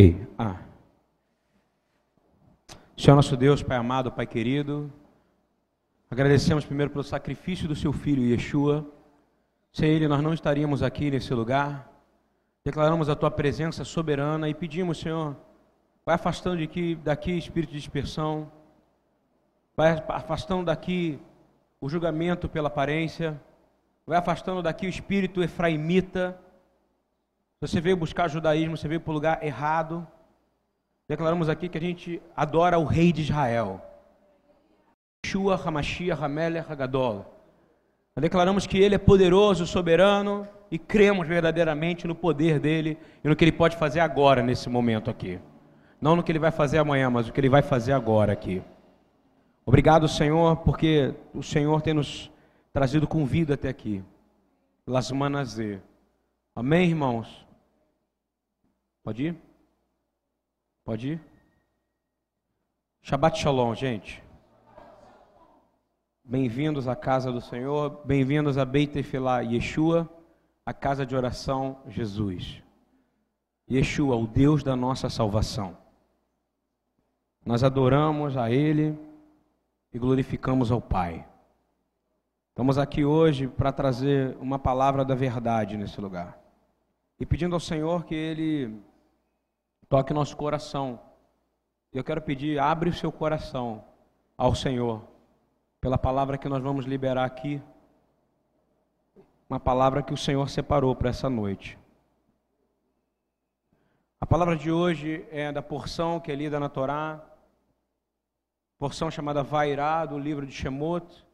E. Ah. Senhor nosso Deus, Pai amado, Pai querido, agradecemos primeiro pelo sacrifício do seu filho Yeshua. Sem ele nós não estaríamos aqui nesse lugar. Declaramos a tua presença soberana e pedimos, Senhor, vai afastando daqui, daqui espírito de dispersão, vai afastando daqui o julgamento pela aparência, vai afastando daqui o espírito efraimita. Você veio buscar judaísmo, você veio para o lugar errado. Declaramos aqui que a gente adora o rei de Israel. Yeshua HaMashiach HaMelech HaGadol. Declaramos que ele é poderoso, soberano e cremos verdadeiramente no poder dele e no que ele pode fazer agora, nesse momento aqui. Não no que ele vai fazer amanhã, mas o que ele vai fazer agora aqui. Obrigado, Senhor, porque o Senhor tem nos trazido com vida até aqui. Las Manazê. Amém, irmãos? Pode ir? Pode ir? Shabbat Shalom, gente. Bem-vindos à casa do Senhor, bem-vindos a Beit Tefilá Yeshua, a casa de oração Jesus. Yeshua, o Deus da nossa salvação. Nós adoramos a Ele e glorificamos ao Pai. Estamos aqui hoje para trazer uma palavra da verdade nesse lugar. E pedindo ao Senhor que Ele toque nosso coração. Eu quero pedir, abre o seu coração ao Senhor, pela palavra que nós vamos liberar aqui, uma palavra que o Senhor separou para essa noite. A palavra de hoje é da porção que é lida na Torá, porção chamada Vairá, do livro de Shemot,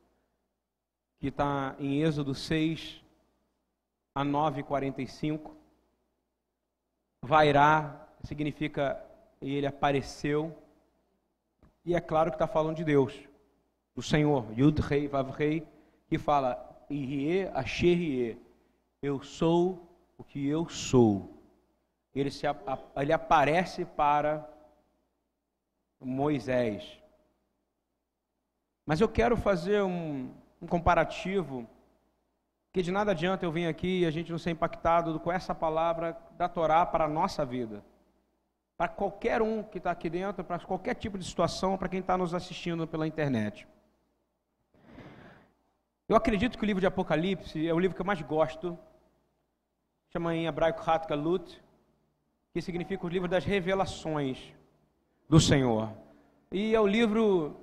que está em Êxodo 6 a 9,45. Vairá significa ele apareceu. E é claro que está falando de Deus, do Senhor, Yud Rei Vav Rei, que fala Irie Asherie, eu sou o que eu sou. Ele, se, ele aparece para Moisés. Mas eu quero fazer um, um comparativo que de nada adianta eu vir aqui e a gente não ser impactado com essa palavra da Torá para a nossa vida para qualquer um que está aqui dentro, para qualquer tipo de situação, para quem está nos assistindo pela internet. Eu acredito que o livro de Apocalipse é o livro que eu mais gosto, chama em hebraico Hat Galut, que significa o livro das revelações do Senhor. E é o livro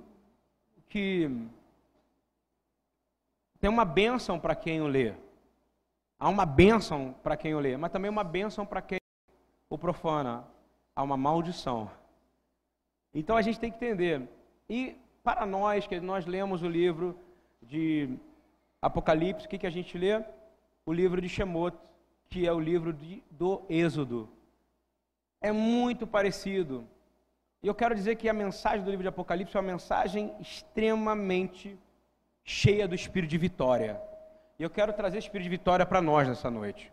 que tem uma bênção para quem o lê. Há uma bênção para quem o lê, mas também uma bênção para quem o profana há uma maldição. Então a gente tem que entender. E para nós, que nós lemos o livro de Apocalipse, o que, que a gente lê? O livro de Shemot, que é o livro de, do Êxodo. É muito parecido. E eu quero dizer que a mensagem do livro de Apocalipse é uma mensagem extremamente cheia do espírito de vitória. E eu quero trazer espírito de vitória para nós nessa noite.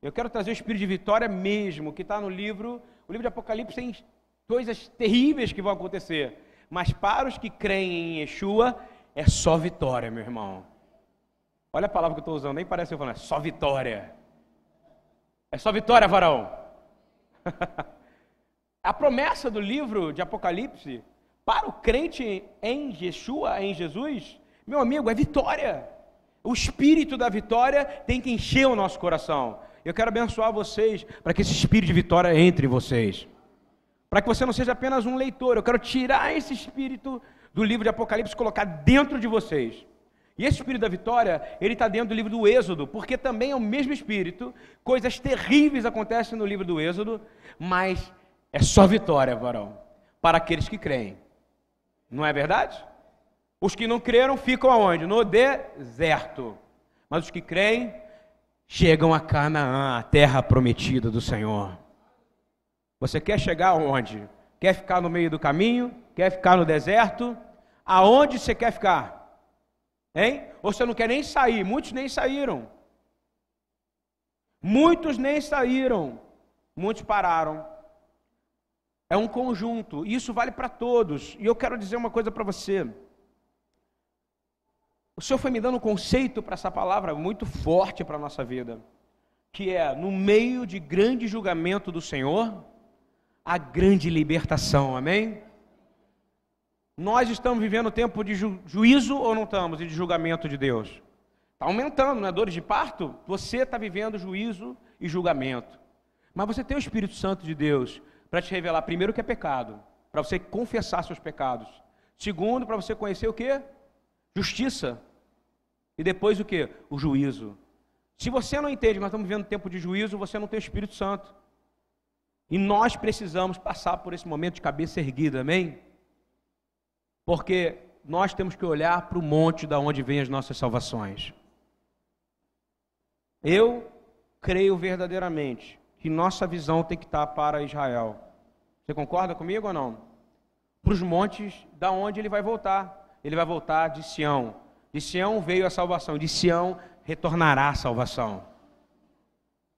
Eu quero trazer o espírito de vitória mesmo, que está no livro o livro de Apocalipse tem coisas terríveis que vão acontecer. Mas para os que creem em Yeshua, é só vitória, meu irmão. Olha a palavra que eu estou usando, nem parece eu falando, é só vitória. É só vitória, varão. a promessa do livro de Apocalipse para o crente em Yeshua, em Jesus, meu amigo, é vitória. O espírito da vitória tem que encher o nosso coração. Eu quero abençoar vocês para que esse espírito de vitória entre em vocês. Para que você não seja apenas um leitor. Eu quero tirar esse espírito do livro de Apocalipse e colocar dentro de vocês. E esse espírito da vitória, ele está dentro do livro do Êxodo, porque também é o mesmo espírito. Coisas terríveis acontecem no livro do Êxodo, mas é só vitória, varão, para aqueles que creem. Não é verdade? Os que não creram ficam aonde? No deserto. Mas os que creem chegam a Canaã, a terra prometida do Senhor. Você quer chegar aonde? Quer ficar no meio do caminho? Quer ficar no deserto? Aonde você quer ficar? Hein? Ou você não quer nem sair? Muitos nem saíram. Muitos nem saíram. Muitos pararam. É um conjunto. Isso vale para todos. E eu quero dizer uma coisa para você. O Senhor foi me dando um conceito para essa palavra muito forte para a nossa vida, que é no meio de grande julgamento do Senhor, a grande libertação, amém? Nós estamos vivendo tempo de ju juízo ou não estamos? E de julgamento de Deus? Está aumentando, não é? Dores de parto? Você está vivendo juízo e julgamento. Mas você tem o Espírito Santo de Deus para te revelar, primeiro, o que é pecado, para você confessar seus pecados. Segundo, para você conhecer o que? Justiça. E depois o que? O juízo. Se você não entende, nós estamos vivendo tempo de juízo, você não tem o Espírito Santo. E nós precisamos passar por esse momento de cabeça erguida, amém? Porque nós temos que olhar para o monte da onde vêm as nossas salvações. Eu creio verdadeiramente que nossa visão tem que estar para Israel. Você concorda comigo ou não? Para os montes da onde ele vai voltar. Ele vai voltar de Sião. De Sião veio a salvação, de Sião retornará a salvação.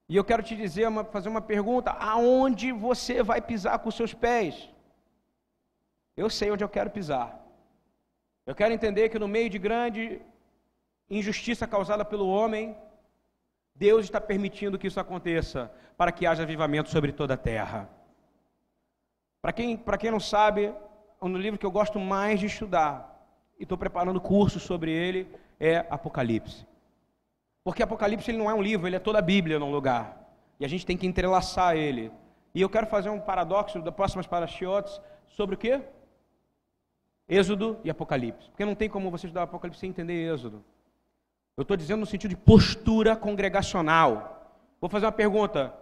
E eu quero te dizer, fazer uma pergunta: aonde você vai pisar com os seus pés? Eu sei onde eu quero pisar. Eu quero entender que no meio de grande injustiça causada pelo homem, Deus está permitindo que isso aconteça para que haja avivamento sobre toda a terra. Para quem, para quem não sabe, um livro que eu gosto mais de estudar, e estou preparando curso sobre ele, é Apocalipse. Porque Apocalipse ele não é um livro, ele é toda a Bíblia num lugar. E a gente tem que entrelaçar ele. E eu quero fazer um paradoxo das próximas parashiotes sobre o quê? Êxodo e Apocalipse. Porque não tem como você estudar Apocalipse sem entender Êxodo. Eu estou dizendo no sentido de postura congregacional. Vou fazer uma pergunta.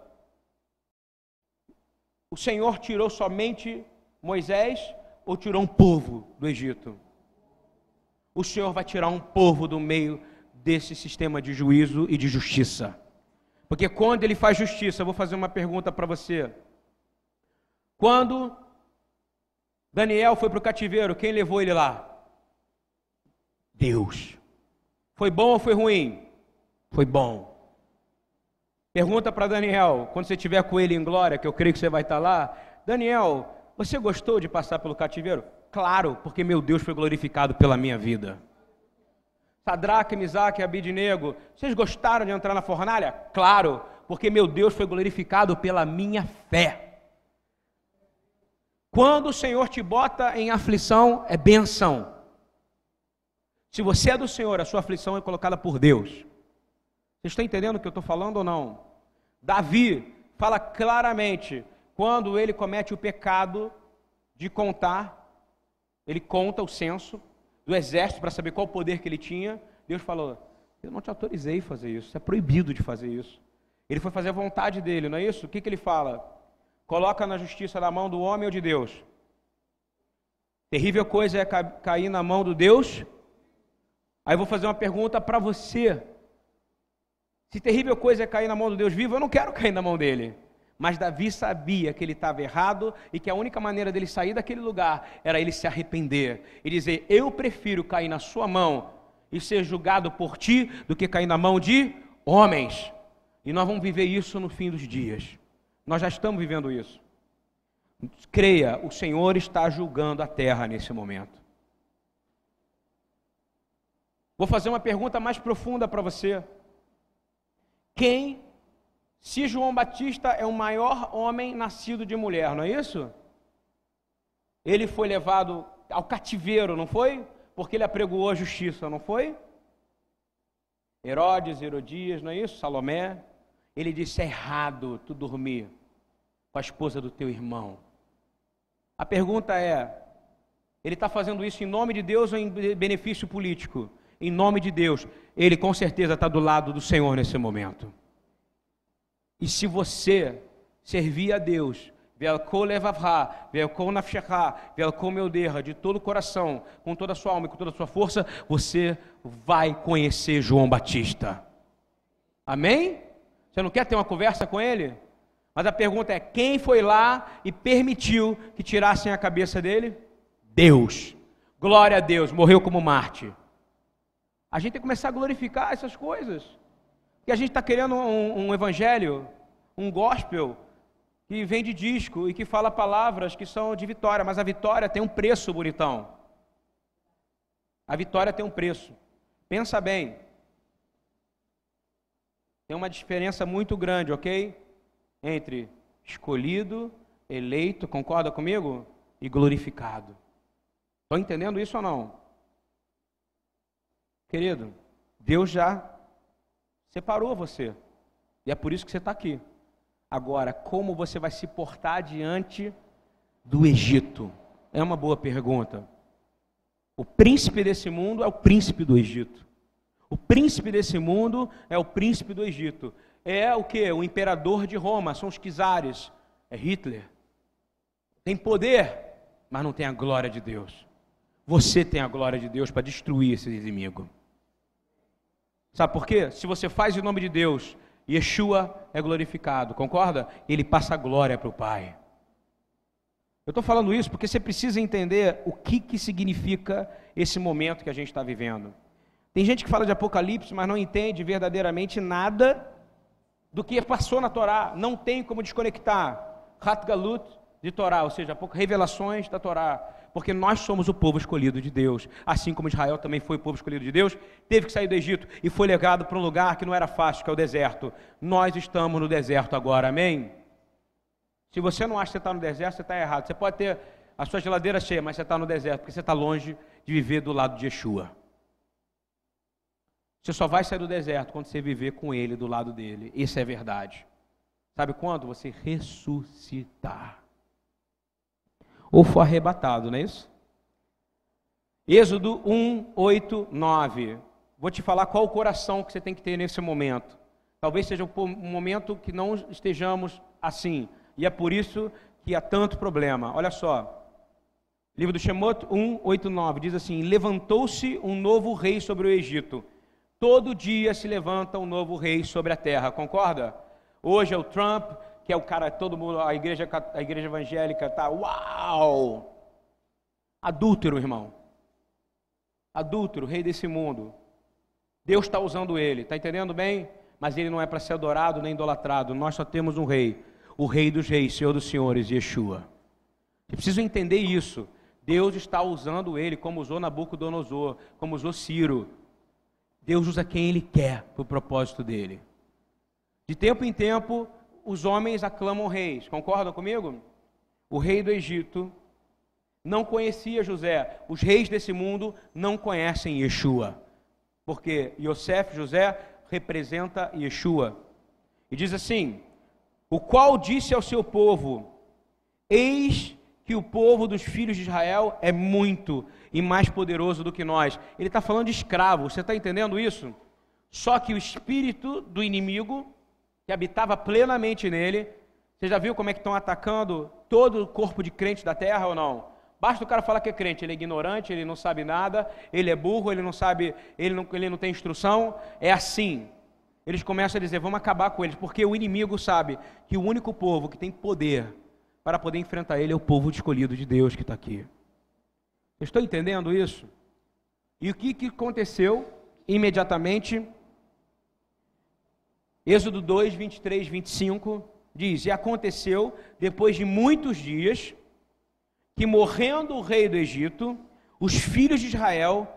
O Senhor tirou somente Moisés ou tirou um povo do Egito? O Senhor vai tirar um povo do meio desse sistema de juízo e de justiça. Porque quando ele faz justiça, eu vou fazer uma pergunta para você. Quando Daniel foi para o cativeiro, quem levou ele lá? Deus. Foi bom ou foi ruim? Foi bom. Pergunta para Daniel, quando você estiver com ele em glória, que eu creio que você vai estar lá. Daniel, você gostou de passar pelo cativeiro? Claro, porque meu Deus foi glorificado pela minha vida. Sadraque, Misaque e Abidnego, vocês gostaram de entrar na fornalha? Claro, porque meu Deus foi glorificado pela minha fé. Quando o Senhor te bota em aflição, é benção. Se você é do Senhor, a sua aflição é colocada por Deus. Você está entendendo o que eu estou falando ou não? Davi fala claramente, quando ele comete o pecado de contar, ele conta o censo do exército para saber qual poder que ele tinha. Deus falou: Eu não te autorizei a fazer isso, é proibido de fazer isso. Ele foi fazer a vontade dele, não é isso? O que, que ele fala? Coloca na justiça na mão do homem ou de Deus? Terrível coisa é cair na mão do Deus. Aí eu vou fazer uma pergunta para você. Se terrível coisa é cair na mão do Deus vivo, eu não quero cair na mão dele. Mas Davi sabia que ele estava errado e que a única maneira dele sair daquele lugar era ele se arrepender e dizer: Eu prefiro cair na sua mão e ser julgado por ti do que cair na mão de homens. E nós vamos viver isso no fim dos dias. Nós já estamos vivendo isso. Creia, o Senhor está julgando a terra nesse momento. Vou fazer uma pergunta mais profunda para você. Quem, se João Batista é o maior homem nascido de mulher, não é isso? Ele foi levado ao cativeiro, não foi? Porque ele apregoou a justiça, não foi? Herodes, Herodias, não é isso? Salomé. Ele disse: é errado tu dormir com a esposa do teu irmão. A pergunta é: ele está fazendo isso em nome de Deus ou em benefício político? Em nome de Deus, ele com certeza está do lado do Senhor nesse momento. E se você servir a Deus, de todo o coração, com toda a sua alma e com toda a sua força, você vai conhecer João Batista. Amém? Você não quer ter uma conversa com ele? Mas a pergunta é: quem foi lá e permitiu que tirassem a cabeça dele? Deus. Glória a Deus, morreu como Marte. A gente tem que começar a glorificar essas coisas. Que a gente está querendo um, um evangelho, um gospel, que vem de disco e que fala palavras que são de vitória, mas a vitória tem um preço, bonitão. A vitória tem um preço. Pensa bem. Tem uma diferença muito grande, ok? Entre escolhido eleito, concorda comigo? E glorificado. Estão entendendo isso ou não? Querido, Deus já separou você. E é por isso que você está aqui. Agora, como você vai se portar diante do Egito? É uma boa pergunta. O príncipe desse mundo é o príncipe do Egito. O príncipe desse mundo é o príncipe do Egito. É o que? O imperador de Roma, são os czares. É Hitler. Tem poder, mas não tem a glória de Deus. Você tem a glória de Deus para destruir esse inimigo. Sabe por quê? Se você faz em nome de Deus, Yeshua é glorificado, concorda? Ele passa glória para o Pai. Eu estou falando isso porque você precisa entender o que, que significa esse momento que a gente está vivendo. Tem gente que fala de Apocalipse, mas não entende verdadeiramente nada do que passou na Torá. Não tem como desconectar Hat Galut de Torá, ou seja, revelações da Torá porque nós somos o povo escolhido de Deus. Assim como Israel também foi o povo escolhido de Deus, teve que sair do Egito e foi legado para um lugar que não era fácil, que é o deserto. Nós estamos no deserto agora, amém? Se você não acha que você está no deserto, você está errado. Você pode ter a sua geladeira cheia, mas você está no deserto, porque você está longe de viver do lado de Yeshua. Você só vai sair do deserto quando você viver com ele, do lado dele. Isso é verdade. Sabe quando? Você ressuscitar ou for arrebatado, não é isso? Êxodo 1, 8, 9. Vou te falar qual o coração que você tem que ter nesse momento. Talvez seja um momento que não estejamos assim. E é por isso que há tanto problema. Olha só. Livro do Shemot 1, 8, 9 diz assim: Levantou-se um novo rei sobre o Egito. Todo dia se levanta um novo rei sobre a terra. Concorda? Hoje é o Trump, que é o cara, todo mundo, a igreja, a igreja evangélica tá, uau! Adúltero, irmão. Adúltero, rei desse mundo. Deus está usando ele, está entendendo bem? Mas ele não é para ser adorado nem idolatrado. Nós só temos um rei, o rei dos reis, Senhor dos senhores, Yeshua. Eu preciso entender isso. Deus está usando ele como usou Nabucodonosor, como usou Ciro. Deus usa quem ele quer para o propósito dele. De tempo em tempo, os homens aclamam reis. Concordam comigo? O rei do Egito não conhecia José. Os reis desse mundo não conhecem Yeshua. Porque Yosef, José, representa Yeshua. E diz assim: O qual disse ao seu povo: Eis que o povo dos filhos de Israel é muito e mais poderoso do que nós. Ele está falando de escravo, você está entendendo isso? Só que o espírito do inimigo que habitava plenamente nele. Você já viu como é que estão atacando todo o corpo de crente da terra ou não? Basta o cara falar que é crente, ele é ignorante, ele não sabe nada, ele é burro, ele não sabe, ele não, ele não tem instrução. É assim. Eles começam a dizer, vamos acabar com eles, porque o inimigo sabe que o único povo que tem poder para poder enfrentar ele é o povo escolhido de Deus que está aqui. Estou entendendo isso? E o que, que aconteceu imediatamente? Êxodo 2, 23, 25 diz: E aconteceu, depois de muitos dias, que morrendo o rei do Egito, os filhos de Israel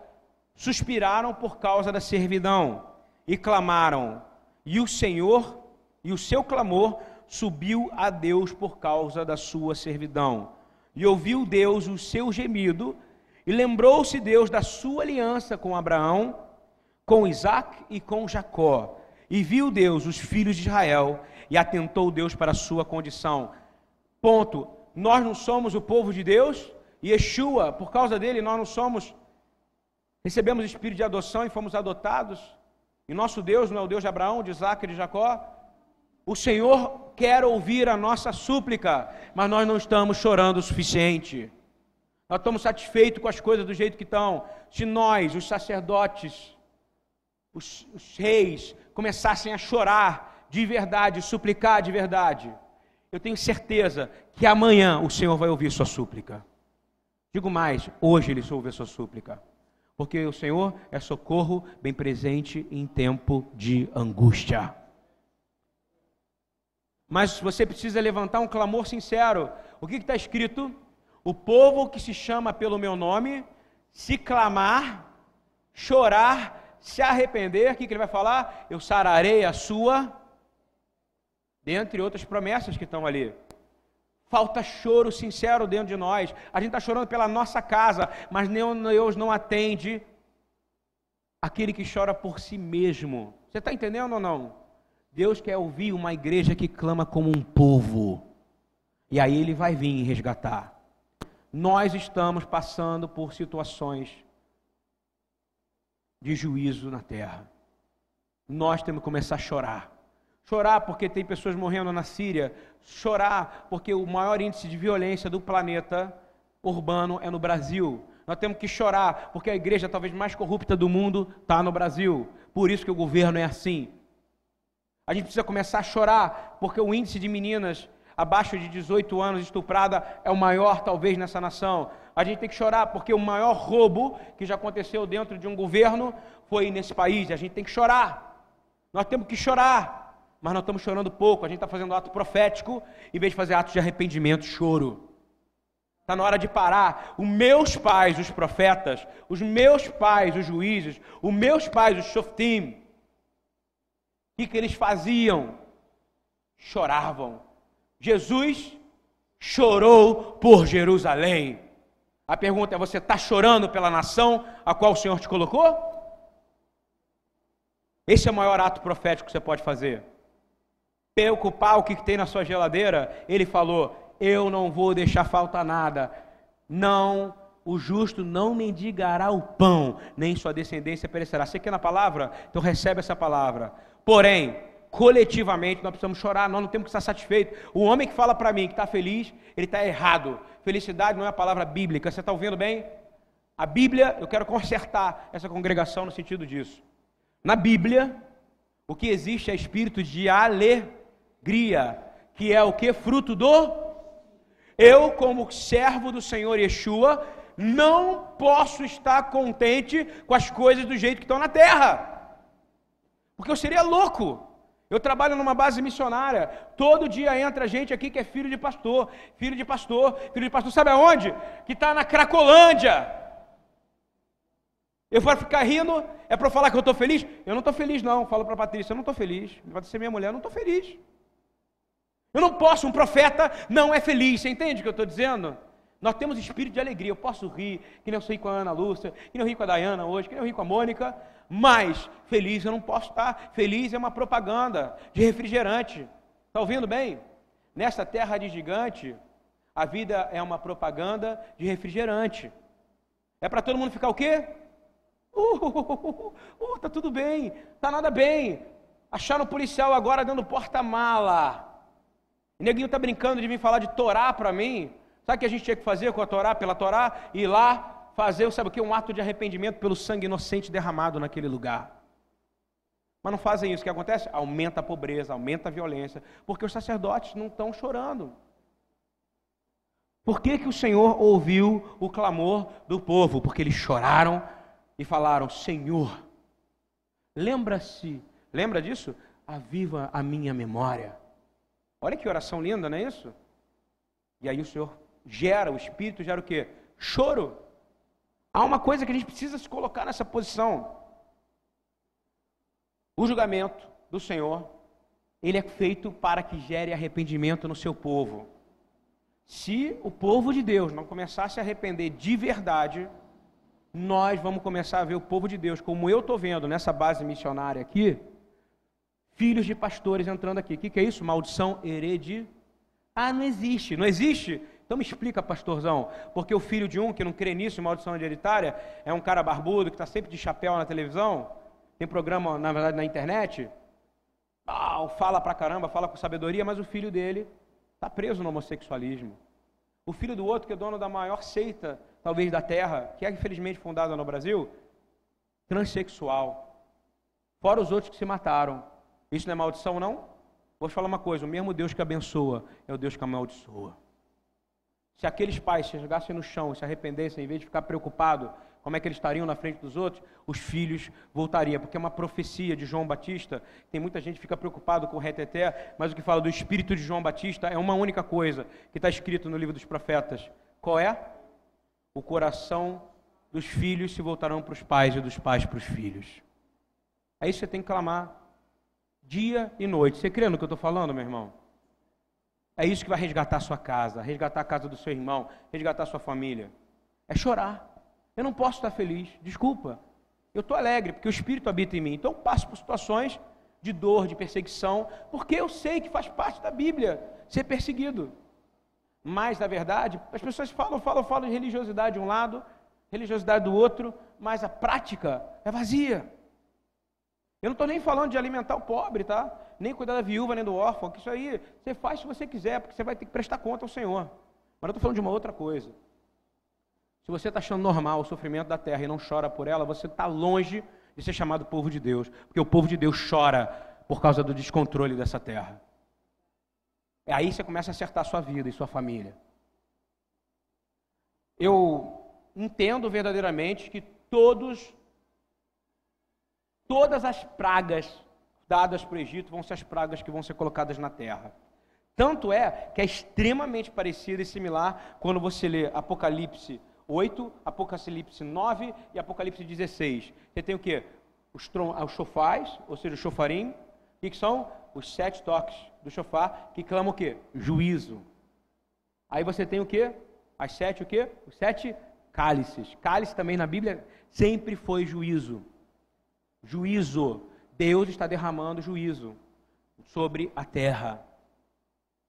suspiraram por causa da servidão e clamaram, e o Senhor, e o seu clamor subiu a Deus por causa da sua servidão. E ouviu Deus o seu gemido, e lembrou-se Deus da sua aliança com Abraão, com Isaac e com Jacó e viu Deus os filhos de Israel e atentou Deus para a sua condição. Ponto. Nós não somos o povo de Deus, e Yeshua, por causa dele, nós não somos. Recebemos o espírito de adoção e fomos adotados. E nosso Deus não é o Deus de Abraão, de Isaac e de Jacó. O Senhor quer ouvir a nossa súplica, mas nós não estamos chorando o suficiente. Nós estamos satisfeitos com as coisas do jeito que estão. Se nós, os sacerdotes, os, os reis, começassem a chorar de verdade, suplicar de verdade, eu tenho certeza que amanhã o Senhor vai ouvir sua súplica. Digo mais, hoje ele ouve a sua súplica. Porque o Senhor é socorro bem presente em tempo de angústia. Mas você precisa levantar um clamor sincero. O que está escrito? O povo que se chama pelo meu nome, se clamar, chorar se arrepender, o que, que ele vai falar? Eu sararei a sua, dentre outras promessas que estão ali. Falta choro sincero dentro de nós. A gente está chorando pela nossa casa, mas Deus não atende aquele que chora por si mesmo. Você está entendendo ou não? Deus quer ouvir uma igreja que clama como um povo. E aí ele vai vir resgatar. Nós estamos passando por situações de juízo na terra. Nós temos que começar a chorar. Chorar porque tem pessoas morrendo na Síria. Chorar porque o maior índice de violência do planeta urbano é no Brasil. Nós temos que chorar porque a igreja talvez mais corrupta do mundo está no Brasil. Por isso que o governo é assim. A gente precisa começar a chorar porque o índice de meninas abaixo de 18 anos estuprada é o maior talvez nessa nação. A gente tem que chorar porque o maior roubo que já aconteceu dentro de um governo foi nesse país. A gente tem que chorar. Nós temos que chorar, mas nós estamos chorando pouco. A gente está fazendo ato profético em vez de fazer atos de arrependimento, choro. Está na hora de parar. Os meus pais, os profetas, os meus pais, os juízes, os meus pais, os shoftim, o que, que eles faziam? Choravam Jesus chorou por Jerusalém. A pergunta é: você está chorando pela nação a qual o Senhor te colocou? Esse é o maior ato profético que você pode fazer. Preocupar o que tem na sua geladeira. Ele falou: Eu não vou deixar faltar nada. Não, o justo não mendigará o pão, nem sua descendência perecerá. Você quer na palavra? Então recebe essa palavra. Porém, coletivamente nós precisamos chorar, nós não temos que estar satisfeitos. O homem que fala para mim que está feliz, ele está errado. Felicidade não é a palavra bíblica, você está ouvindo bem? A Bíblia, eu quero consertar essa congregação no sentido disso. Na Bíblia, o que existe é espírito de alegria, que é o que? Fruto do. Eu, como servo do Senhor Yeshua, não posso estar contente com as coisas do jeito que estão na terra, porque eu seria louco. Eu trabalho numa base missionária. Todo dia entra gente aqui que é filho de pastor, filho de pastor, filho de pastor. Sabe aonde? Que está na Cracolândia. Eu vou ficar rindo, é para falar que eu estou feliz? Eu não estou feliz, não. Falo para a Patrícia, eu não estou feliz. Pode ser minha mulher, eu não estou feliz. Eu não posso, um profeta não é feliz. Você entende o que eu estou dizendo? Nós temos espírito de alegria. Eu posso rir, que nem eu ri com a Ana Lúcia, que nem eu ri com a Dayana hoje, que nem eu ri com a Mônica, mas feliz eu não posso estar. Feliz é uma propaganda de refrigerante. Está ouvindo bem? Nessa terra de gigante, a vida é uma propaganda de refrigerante. É para todo mundo ficar o quê? Uh, uh, uh, uh, tá tudo bem, tá nada bem. Acharam o policial agora dando porta-mala. Neguinho tá brincando de vir falar de Torá para mim. Sabe o que a gente tinha que fazer com a Torá, pela Torá? Ir lá fazer, sabe o que? Um ato de arrependimento pelo sangue inocente derramado naquele lugar. Mas não fazem isso. O que acontece? Aumenta a pobreza, aumenta a violência, porque os sacerdotes não estão chorando. Por que, que o Senhor ouviu o clamor do povo? Porque eles choraram e falaram: Senhor, lembra-se, lembra disso? Aviva a minha memória. Olha que oração linda, não é isso? E aí o Senhor gera, o Espírito gera o quê? Choro. Há uma coisa que a gente precisa se colocar nessa posição. O julgamento do Senhor, ele é feito para que gere arrependimento no seu povo. Se o povo de Deus não começar a se arrepender de verdade, nós vamos começar a ver o povo de Deus, como eu estou vendo nessa base missionária aqui, filhos de pastores entrando aqui. O que, que é isso? Maldição hereditária. Ah, não existe. Não existe? Então me explica, pastorzão, porque o filho de um que não crê nisso, maldição hereditária, é um cara barbudo que está sempre de chapéu na televisão, tem programa, na verdade, na internet, ah, fala pra caramba, fala com sabedoria, mas o filho dele está preso no homossexualismo. O filho do outro, que é dono da maior seita, talvez da terra, que é infelizmente fundada no Brasil, transexual. Fora os outros que se mataram. Isso não é maldição, não? Vou te falar uma coisa: o mesmo Deus que abençoa é o Deus que amaldiçoa. Se aqueles pais se jogassem no chão e se arrependessem, em vez de ficar preocupado como é que eles estariam na frente dos outros, os filhos voltariam, porque é uma profecia de João Batista. Tem muita gente que fica preocupado com o reteté, mas o que fala do espírito de João Batista é uma única coisa que está escrito no livro dos profetas. Qual é? O coração dos filhos se voltarão para os pais e dos pais para os filhos. É isso que você tem que clamar dia e noite. Você crê no que eu estou falando, meu irmão? É isso que vai resgatar sua casa, resgatar a casa do seu irmão, resgatar sua família. É chorar. Eu não posso estar feliz, desculpa. Eu estou alegre, porque o Espírito habita em mim. Então passo por situações de dor, de perseguição, porque eu sei que faz parte da Bíblia ser perseguido. Mas, na verdade, as pessoas falam, falam, falam de religiosidade de um lado, religiosidade do outro, mas a prática é vazia. Eu não estou nem falando de alimentar o pobre, tá? Nem cuidar da viúva, nem do órfão, que isso aí você faz se você quiser, porque você vai ter que prestar conta ao Senhor. Mas eu estou falando de uma outra coisa. Se você está achando normal o sofrimento da terra e não chora por ela, você está longe de ser chamado povo de Deus, porque o povo de Deus chora por causa do descontrole dessa terra. É aí você começa a acertar sua vida e sua família. Eu entendo verdadeiramente que todos todas as pragas dadas para o Egito vão ser as pragas que vão ser colocadas na terra. Tanto é que é extremamente parecido e similar quando você lê Apocalipse 8, Apocalipse 9 e Apocalipse 16. Você tem o que? Os, os chofás, ou seja, o chofarim. O que são? Os sete toques do chofar que clamam o quê? Juízo. Aí você tem o quê? As sete o quê? Os sete cálices. Cálice também na Bíblia sempre foi juízo. Juízo. Deus está derramando juízo sobre a terra.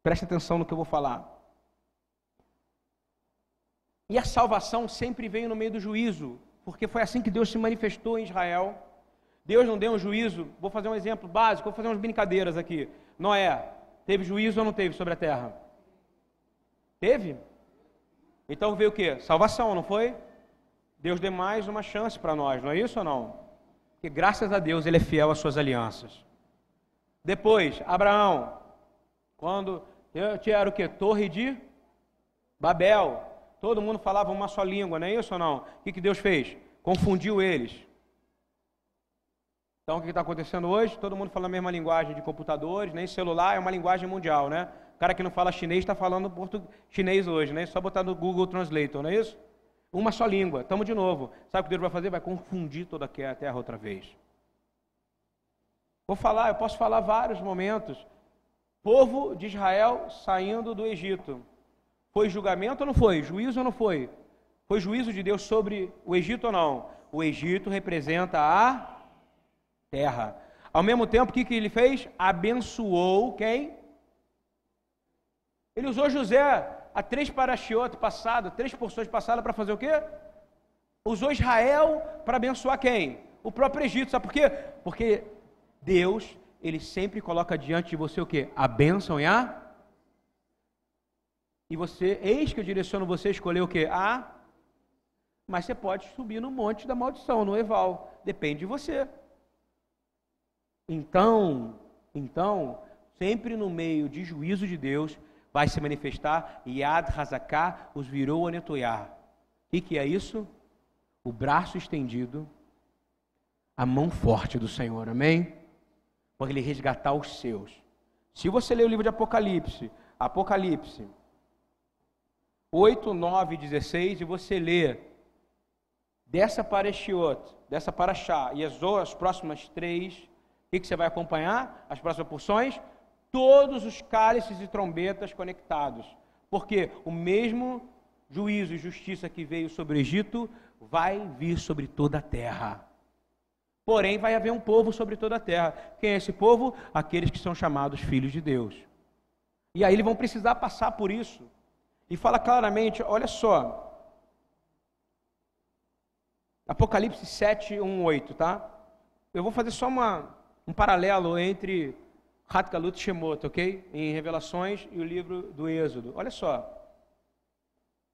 Preste atenção no que eu vou falar. E a salvação sempre veio no meio do juízo, porque foi assim que Deus se manifestou em Israel. Deus não deu um juízo, vou fazer um exemplo básico, vou fazer umas brincadeiras aqui. Noé, teve juízo ou não teve sobre a terra? Teve? Então veio o que? Salvação, não foi? Deus deu mais uma chance para nós, não é isso ou não? Que graças a Deus ele é fiel às suas alianças. Depois, Abraão, quando era o que? Torre de Babel. Todo mundo falava uma só língua, não é isso ou não? O que, que Deus fez? Confundiu eles. Então o que está acontecendo hoje? Todo mundo fala a mesma linguagem de computadores, nem celular, é uma linguagem mundial, né? O cara que não fala chinês está falando português, chinês hoje, né? Só botar no Google Translator, não é isso? Uma só língua. Estamos de novo. Sabe o que Deus vai fazer? Vai confundir toda a terra outra vez. Vou falar, eu posso falar vários momentos. Povo de Israel saindo do Egito. Foi julgamento ou não foi? Juízo ou não foi? Foi juízo de Deus sobre o Egito ou não? O Egito representa a terra. Ao mesmo tempo, o que, que ele fez? Abençoou quem? Ele usou José a três parashiotes passadas, três porções passadas para fazer o quê? Usou Israel para abençoar quem? O próprio Egito. Sabe por quê? Porque Deus, ele sempre coloca diante de você o quê? A bênção e a e você, eis que eu direciono você a escolher o quê? A mas você pode subir no monte da maldição, no Eval. Depende de você. Então, então, sempre no meio de juízo de Deus, vai se manifestar Yad Hazaká os virou Anetoyar. O que, é isso? O braço estendido, a mão forte do Senhor, amém? Para ele resgatar os seus. Se você ler o livro de Apocalipse, Apocalipse 8, 9 e 16, e você lê dessa parashiot, dessa paraxá, e as, as próximas três, o que você vai acompanhar? As próximas porções? Todos os cálices e trombetas conectados, porque o mesmo juízo e justiça que veio sobre o Egito vai vir sobre toda a terra. Porém, vai haver um povo sobre toda a terra. Quem é esse povo? Aqueles que são chamados filhos de Deus. E aí eles vão precisar passar por isso. E fala claramente: olha só. Apocalipse 7, 1, 8, tá? Eu vou fazer só uma, um paralelo entre Hatkalut Shemot, ok? Em Revelações e o livro do Êxodo. Olha só.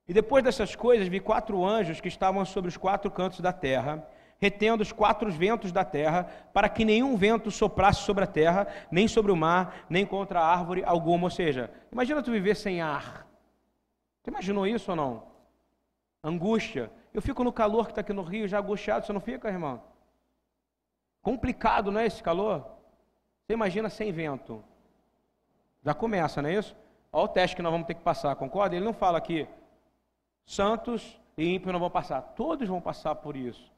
E depois dessas coisas, vi quatro anjos que estavam sobre os quatro cantos da terra, retendo os quatro ventos da terra, para que nenhum vento soprasse sobre a terra, nem sobre o mar, nem contra árvore alguma. Ou seja, imagina tu viver sem ar. Você imaginou isso ou não? Angústia. Eu fico no calor que está aqui no Rio, já angustiado, você não fica, irmão? Complicado, não é esse calor? Você imagina sem vento. Já começa, não é isso? Olha o teste que nós vamos ter que passar, concorda? Ele não fala aqui, santos e ímpios não vão passar. Todos vão passar por isso.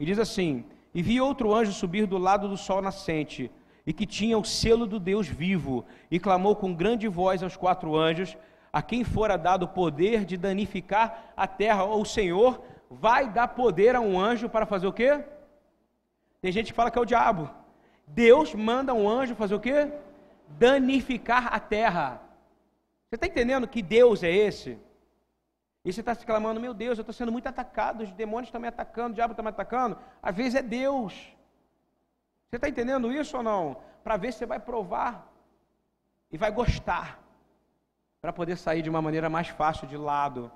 E diz assim: E vi outro anjo subir do lado do sol nascente, e que tinha o selo do Deus vivo, e clamou com grande voz aos quatro anjos, a quem fora dado o poder de danificar a terra. O Senhor vai dar poder a um anjo para fazer o quê? Tem gente que fala que é o diabo. Deus manda um anjo fazer o quê? Danificar a terra. Você está entendendo que Deus é esse? E você está se clamando, meu Deus, eu estou sendo muito atacado, os demônios estão me atacando, o diabo está me atacando. Às vezes é Deus. Você está entendendo isso ou não? Para ver se você vai provar e vai gostar. Para poder sair de uma maneira mais fácil de lado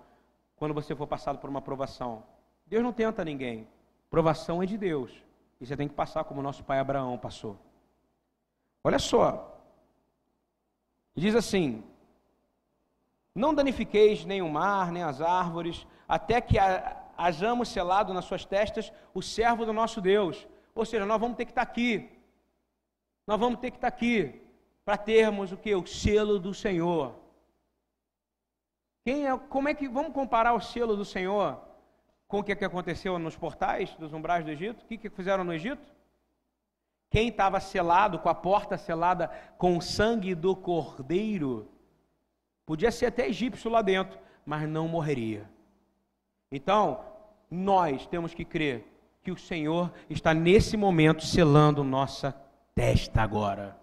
quando você for passado por uma provação. Deus não tenta ninguém. Provação é de Deus. E você tem que passar como nosso pai Abraão passou. Olha só. Diz assim: não danifiqueis nem o mar, nem as árvores, até que hajamos selado nas suas testas o servo do nosso Deus. Ou seja, nós vamos ter que estar aqui. Nós vamos ter que estar aqui para termos o que? O selo do Senhor. Quem é, como é que vamos comparar o selo do Senhor com o que, aconteceu nos portais dos umbrais do Egito? O que, que fizeram no Egito? Quem estava selado, com a porta selada com o sangue do cordeiro, Podia ser até egípcio lá dentro, mas não morreria. Então, nós temos que crer que o Senhor está nesse momento selando nossa testa agora.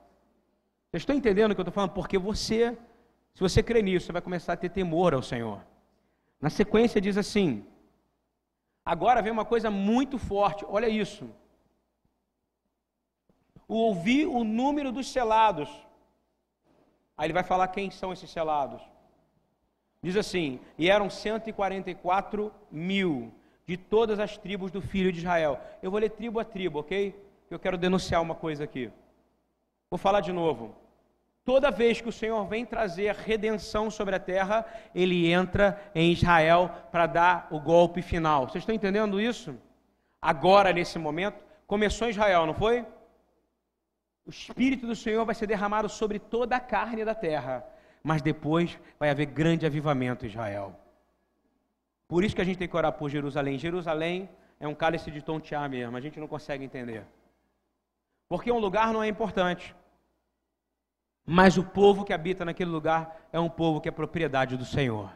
Vocês estão entendendo o que eu estou falando? Porque você, se você crer nisso, você vai começar a ter temor ao Senhor. Na sequência diz assim: agora vem uma coisa muito forte, olha isso. Ouvir o número dos selados. Aí ele vai falar quem são esses selados. Diz assim: e eram 144 mil de todas as tribos do filho de Israel. Eu vou ler tribo a tribo, ok? Eu quero denunciar uma coisa aqui. Vou falar de novo. Toda vez que o Senhor vem trazer redenção sobre a terra, ele entra em Israel para dar o golpe final. Vocês estão entendendo isso? Agora, nesse momento, começou em Israel, não foi? O Espírito do Senhor vai ser derramado sobre toda a carne da terra, mas depois vai haver grande avivamento em Israel. Por isso que a gente tem que orar por Jerusalém. Jerusalém é um cálice de tontear mesmo, a gente não consegue entender. Porque um lugar não é importante. Mas o povo que habita naquele lugar é um povo que é propriedade do Senhor.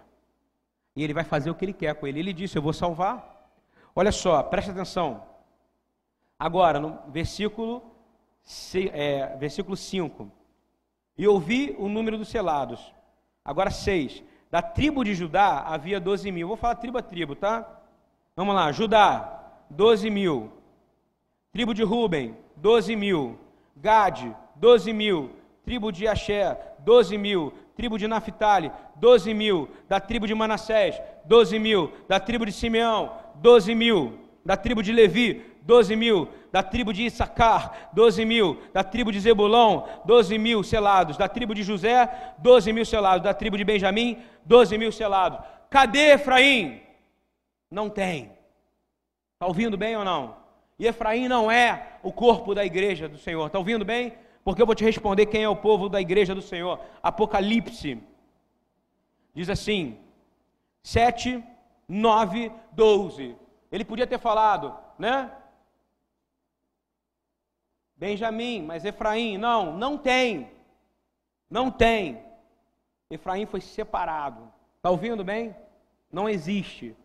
E ele vai fazer o que ele quer com ele. Ele disse: Eu vou salvar. Olha só, presta atenção. Agora, no versículo é, versículo 5. E ouvi o número dos selados. Agora 6. Da tribo de Judá havia 12 mil. Vou falar tribo a tribo, tá? Vamos lá. Judá, 12 mil. Tribo de Ruben, 12 mil. Gade, 12 mil. Tribo de Axé, 12 mil. Tribo de Naphtali, 12 mil. Da tribo de Manassés, 12 mil. Da tribo de Simeão, 12 mil. Da tribo de Levi, 12 mil. Da tribo de Issacar, 12 mil. Da tribo de Zebulão, 12 mil selados. Da tribo de José, 12 mil selados. Da tribo de Benjamim, 12 mil selados. Cadê Efraim? Não tem. Está ouvindo bem ou não? E Efraim não é o corpo da igreja do Senhor. Está ouvindo bem? Porque eu vou te responder quem é o povo da igreja do Senhor. Apocalipse. Diz assim: 7, 9, 12. Ele podia ter falado, né? Benjamim, mas Efraim, não, não tem. Não tem. Efraim foi separado. Está ouvindo bem? Não existe.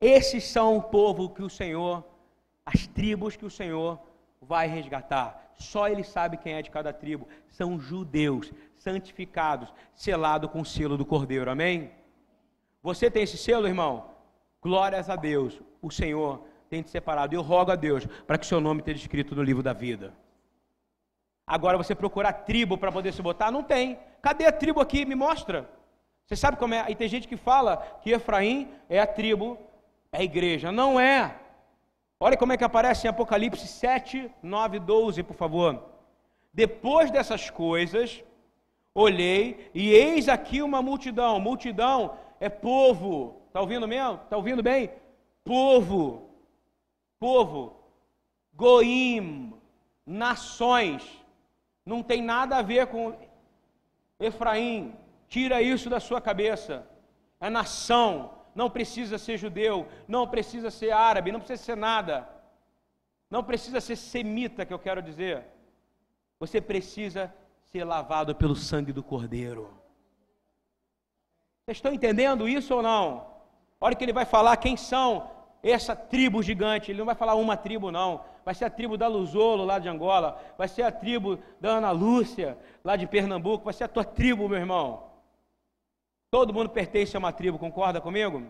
Esses são o povo que o Senhor, as tribos que o Senhor vai resgatar. Só Ele sabe quem é de cada tribo. São judeus, santificados, selados com o selo do Cordeiro. Amém? Você tem esse selo, irmão? Glórias a Deus. O Senhor tem te separado. Eu rogo a Deus para que seu nome esteja escrito no livro da vida. Agora você procurar tribo para poder se botar? Não tem. Cadê a tribo aqui? Me mostra. Você sabe como é? E tem gente que fala que Efraim é a tribo, é a igreja. Não é. Olha como é que aparece em Apocalipse 7, 9, 12, por favor. Depois dessas coisas, olhei e eis aqui uma multidão. Multidão é povo. Está ouvindo mesmo? Está ouvindo bem? Povo povo, Goim, nações, não tem nada a ver com Efraim, tira isso da sua cabeça. É nação, não precisa ser judeu, não precisa ser árabe, não precisa ser nada. Não precisa ser semita, que eu quero dizer. Você precisa ser lavado pelo sangue do Cordeiro. Vocês estão entendendo isso ou não? Olha que ele vai falar quem são essa tribo gigante. Ele não vai falar uma tribo, não. Vai ser a tribo da Luzolo, lá de Angola. Vai ser a tribo da Ana Lúcia, lá de Pernambuco. Vai ser a tua tribo, meu irmão. Todo mundo pertence a uma tribo, concorda comigo?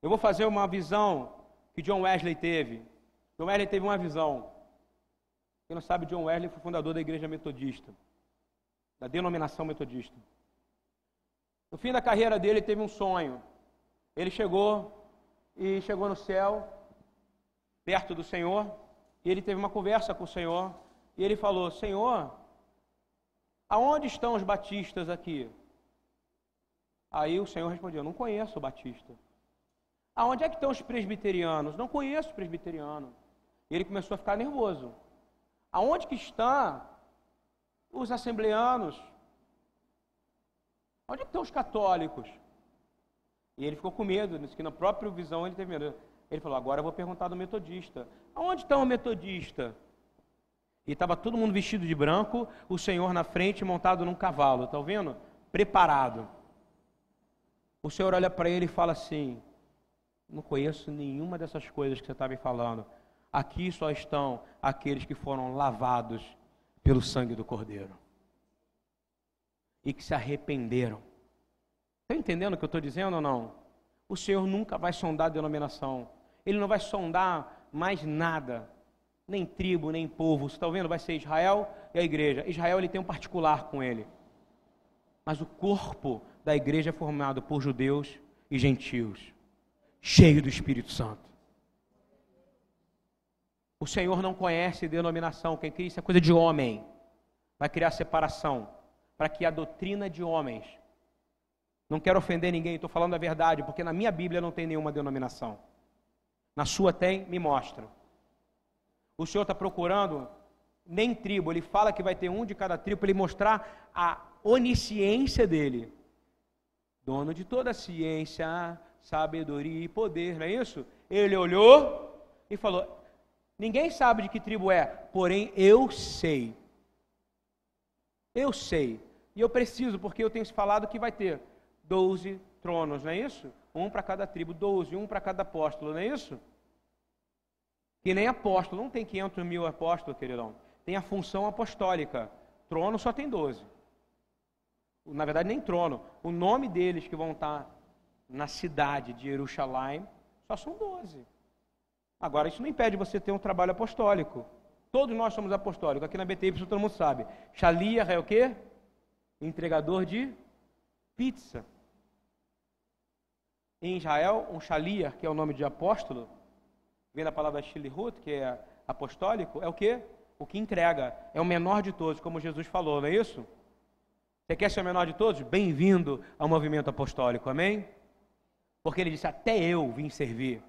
Eu vou fazer uma visão que John Wesley teve. John Wesley teve uma visão. Quem não sabe, John Wesley foi fundador da igreja metodista, da denominação metodista. No fim da carreira dele, ele teve um sonho. Ele chegou e chegou no céu, perto do Senhor, e ele teve uma conversa com o Senhor, e ele falou: Senhor, aonde estão os batistas aqui? Aí o Senhor respondeu: Não conheço o batista. Aonde é que estão os presbiterianos? Não conheço o presbiteriano. E ele começou a ficar nervoso. Aonde que estão os assembleanos? Onde é que estão os católicos? E ele ficou com medo, disse que na própria visão ele teve medo. Ele falou: agora eu vou perguntar do metodista. Aonde está o metodista? E estava todo mundo vestido de branco, o Senhor na frente, montado num cavalo, está vendo? Preparado. O Senhor olha para ele e fala assim: Não conheço nenhuma dessas coisas que você está me falando. Aqui só estão aqueles que foram lavados pelo sangue do Cordeiro e que se arrependeram. Está entendendo o que eu estou dizendo ou não? O Senhor nunca vai sondar a denominação. Ele não vai sondar mais nada. Nem tribo, nem povo. Você está vendo? Vai ser Israel e a igreja. Israel ele tem um particular com ele. Mas o corpo da igreja é formado por judeus e gentios, cheio do Espírito Santo. O Senhor não conhece denominação. Quem cria isso é coisa de homem. Vai criar separação para que a doutrina de homens. Não quero ofender ninguém, estou falando a verdade, porque na minha Bíblia não tem nenhuma denominação. Na sua tem, me mostra. O Senhor está procurando nem tribo, ele fala que vai ter um de cada tribo para ele mostrar a onisciência dele. Dono de toda a ciência, sabedoria e poder, não é isso? Ele olhou e falou: Ninguém sabe de que tribo é, porém eu sei. Eu sei. E eu preciso, porque eu tenho falado que vai ter doze tronos, não é isso? Um para cada tribo, doze, um para cada apóstolo, não é isso? Que nem apóstolo, não tem 500 mil apóstolos, queridão. Tem a função apostólica. Trono só tem doze. Na verdade, nem trono. O nome deles que vão estar na cidade de Jerusalém só são doze. Agora, isso não impede você ter um trabalho apostólico. Todos nós somos apostólicos. Aqui na BTI, todo mundo sabe. Shalia é o quê? Entregador de pizza. Em Israel, um shalia, que é o nome de apóstolo, vem da palavra shilihut, que é apostólico, é o quê? O que entrega. É o menor de todos, como Jesus falou, não é isso? Você quer ser o menor de todos? Bem-vindo ao movimento apostólico, amém? Porque ele disse: Até eu vim servir.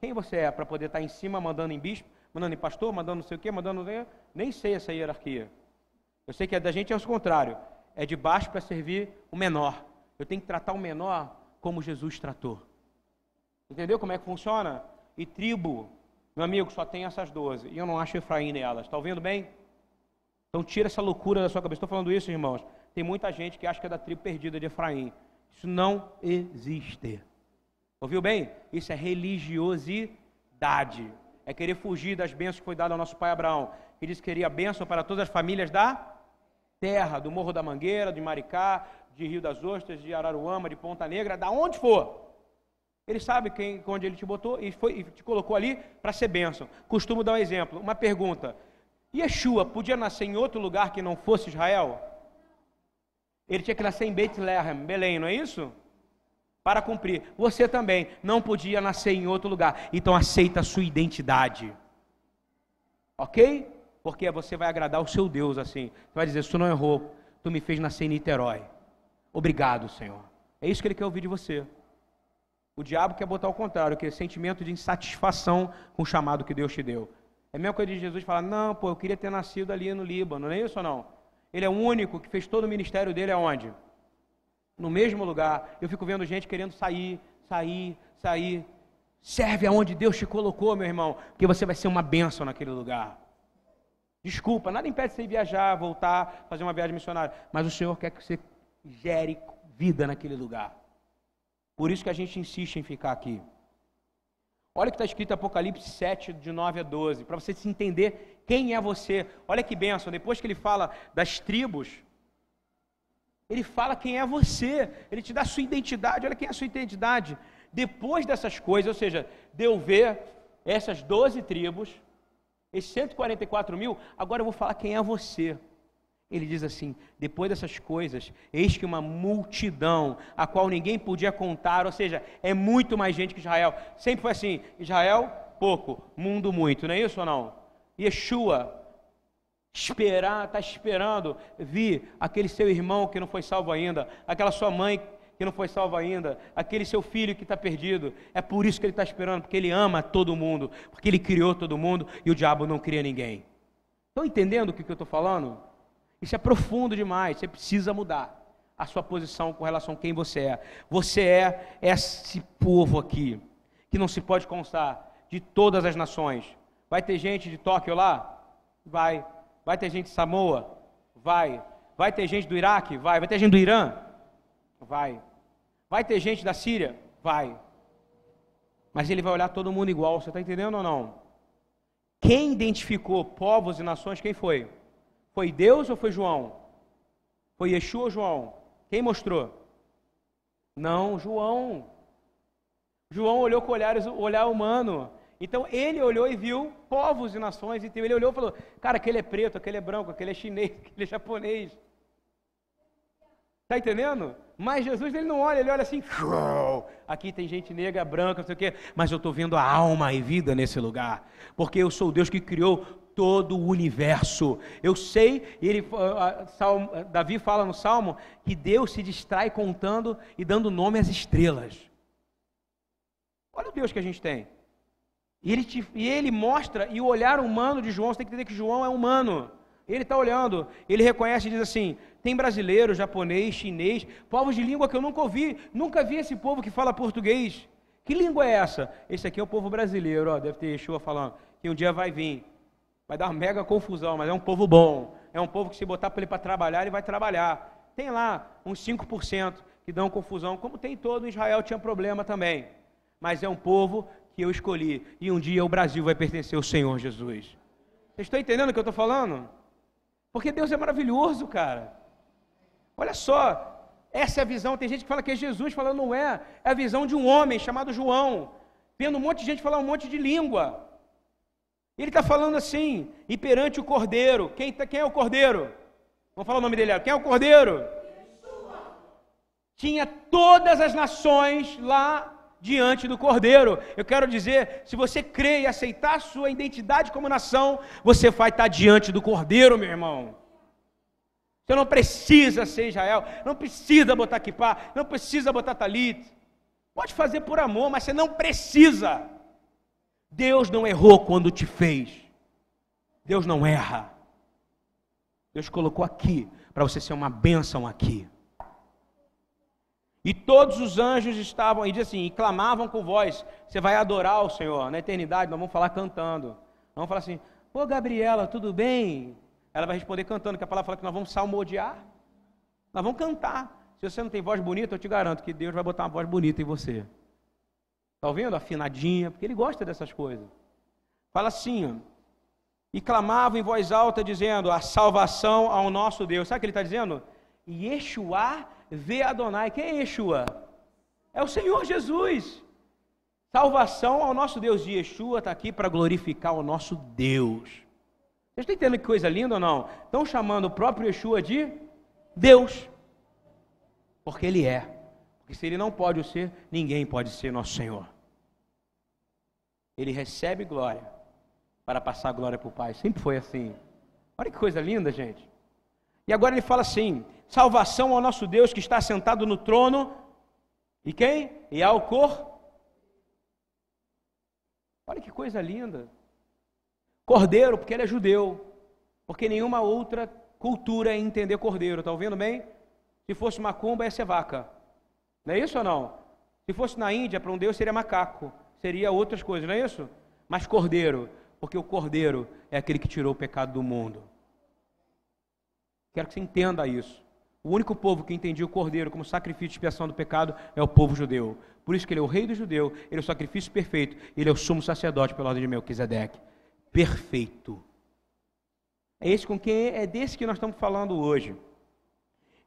Quem você é para poder estar em cima mandando em bispo? mandando em pastor, mandando não sei o quê, mandando. Nem sei essa hierarquia. Eu sei que a da gente é o contrário. É de baixo para servir o menor. Eu tenho que tratar o menor como Jesus tratou. Entendeu como é que funciona? E tribo, meu amigo, só tem essas doze. E eu não acho Efraim nelas. Está ouvindo bem? Então tira essa loucura da sua cabeça. Estou falando isso, irmãos. Tem muita gente que acha que é da tribo perdida de Efraim. Isso não existe. Ouviu bem? Isso é religiosidade é querer fugir das bênçãos que foi dado ao nosso pai Abraão, que disse que queria bênção para todas as famílias da terra, do Morro da Mangueira, de Maricá, de Rio das Ostras, de Araruama, de Ponta Negra, da onde for. Ele sabe quem, onde ele te botou e, foi, e te colocou ali para ser bênção. Costumo dar um exemplo, uma pergunta. Yeshua podia nascer em outro lugar que não fosse Israel? Ele tinha que nascer em Bethlehem, Belém, não é isso? para cumprir. Você também não podia nascer em outro lugar. Então aceita a sua identidade. Ok? Porque você vai agradar o seu Deus assim. Você vai dizer: Tu não errou, tu me fez nascer em Niterói. Obrigado, Senhor. É isso que ele quer ouvir de você. O diabo quer botar ao contrário, que é sentimento de insatisfação com o chamado que Deus te deu. É a mesma coisa de Jesus falar: Não, pô, eu queria ter nascido ali no Líbano, não é isso ou não? Ele é o único que fez todo o ministério dele aonde? no mesmo lugar. Eu fico vendo gente querendo sair, sair, sair. Serve aonde Deus te colocou, meu irmão, porque você vai ser uma bênção naquele lugar. Desculpa, nada impede você ir viajar, voltar, fazer uma viagem missionária. Mas o Senhor quer que você gere vida naquele lugar. Por isso que a gente insiste em ficar aqui. Olha o que está escrito em Apocalipse 7, de 9 a 12, para você se entender quem é você. Olha que benção, depois que ele fala das tribos, ele fala quem é você, ele te dá a sua identidade. Olha quem é a sua identidade. Depois dessas coisas, ou seja, de eu ver essas 12 tribos, esses 144 mil, agora eu vou falar quem é você. Ele diz assim: depois dessas coisas, eis que uma multidão, a qual ninguém podia contar, ou seja, é muito mais gente que Israel. Sempre foi assim: Israel, pouco, mundo, muito, não é isso ou não? Yeshua, esperar, está esperando vir aquele seu irmão que não foi salvo ainda, aquela sua mãe que não foi salva ainda, aquele seu filho que está perdido. É por isso que ele está esperando, porque ele ama todo mundo, porque ele criou todo mundo e o diabo não cria ninguém. Estão entendendo o que, que eu estou falando? Isso é profundo demais, você precisa mudar a sua posição com relação a quem você é. Você é esse povo aqui, que não se pode constar de todas as nações. Vai ter gente de Tóquio lá? Vai. Vai ter gente de Samoa? Vai. Vai ter gente do Iraque? Vai. Vai ter gente do Irã? Vai. Vai ter gente da Síria? Vai. Mas ele vai olhar todo mundo igual, você está entendendo ou não? Quem identificou povos e nações, quem foi? Foi Deus ou foi João? Foi Yeshua ou João? Quem mostrou? Não, João. João olhou com olhares, olhar humano. Então ele olhou e viu povos e nações. Então ele olhou e falou: Cara, aquele é preto, aquele é branco, aquele é chinês, aquele é japonês. Está entendendo? Mas Jesus ele não olha, ele olha assim, aqui tem gente negra, branca, não sei o quê, mas eu estou vendo a alma e vida nesse lugar, porque eu sou o Deus que criou todo o universo. Eu sei, ele, Davi fala no Salmo, que Deus se distrai contando e dando nome às estrelas. Olha o Deus que a gente tem. E ele, te, e ele mostra, e o olhar humano de João, você tem que entender que João é humano. Ele está olhando, ele reconhece e diz assim: tem brasileiro, japonês, chinês, povos de língua que eu nunca ouvi, nunca vi esse povo que fala português. Que língua é essa? Esse aqui é o povo brasileiro, ó, deve ter Yeshua falando, que um dia vai vir. Vai dar uma mega confusão, mas é um povo bom. É um povo que se botar para ele para trabalhar, ele vai trabalhar. Tem lá uns 5% que dão confusão, como tem todo Israel tinha problema também. Mas é um povo que eu escolhi. E um dia o Brasil vai pertencer ao Senhor Jesus. Vocês estão entendendo o que eu estou falando? Porque Deus é maravilhoso, cara. Olha só, essa é a visão. Tem gente que fala que é Jesus, falando não é. É a visão de um homem chamado João, vendo um monte de gente falar um monte de língua. Ele está falando assim, e perante o cordeiro. Quem, tá, quem é o cordeiro? Vamos falar o nome dele. Quem é o cordeiro? Tinha todas as nações lá diante do Cordeiro. Eu quero dizer, se você crê e aceitar a sua identidade como nação, você vai estar diante do Cordeiro, meu irmão. Você não precisa ser Israel, não precisa botar kippah, não precisa botar talit. Pode fazer por amor, mas você não precisa. Deus não errou quando te fez. Deus não erra. Deus colocou aqui para você ser uma bênção aqui. E todos os anjos estavam, e diz assim, e clamavam com voz: Você vai adorar o Senhor na eternidade, nós vamos falar cantando. Vamos falar assim: Ô Gabriela, tudo bem? Ela vai responder cantando, que a palavra fala que nós vamos salmodiar. Nós vamos cantar. Se você não tem voz bonita, eu te garanto que Deus vai botar uma voz bonita em você. Está ouvindo? Afinadinha, porque Ele gosta dessas coisas. Fala assim, ó, e clamavam em voz alta, dizendo: A salvação ao nosso Deus. Sabe o que ele está dizendo? Yeshua vê Adonai. Quem é Yeshua? É o Senhor Jesus. Salvação ao nosso Deus. E Yeshua está aqui para glorificar o nosso Deus. Vocês estão entendendo que coisa linda ou não? Estão chamando o próprio Yeshua de Deus. Porque Ele é. Porque se Ele não pode ser, ninguém pode ser nosso Senhor. Ele recebe glória para passar glória para o Pai. Sempre foi assim. Olha que coisa linda, gente. E agora ele fala assim: salvação ao nosso Deus que está sentado no trono. E quem? E ao cor. Olha que coisa linda. Cordeiro, porque ele é judeu. Porque nenhuma outra cultura é entender cordeiro. Está ouvindo bem? Se fosse macumba, ia ser vaca. Não é isso ou não? Se fosse na Índia, para um Deus seria macaco. Seria outras coisas, não é isso? Mas cordeiro. Porque o Cordeiro é aquele que tirou o pecado do mundo. Quero que você entenda isso. O único povo que entendia o Cordeiro como sacrifício de expiação do pecado é o povo judeu. Por isso que ele é o rei do judeu, ele é o sacrifício perfeito, ele é o sumo sacerdote pela ordem de Melquisedeque. Perfeito. É esse com quem é desse que nós estamos falando hoje.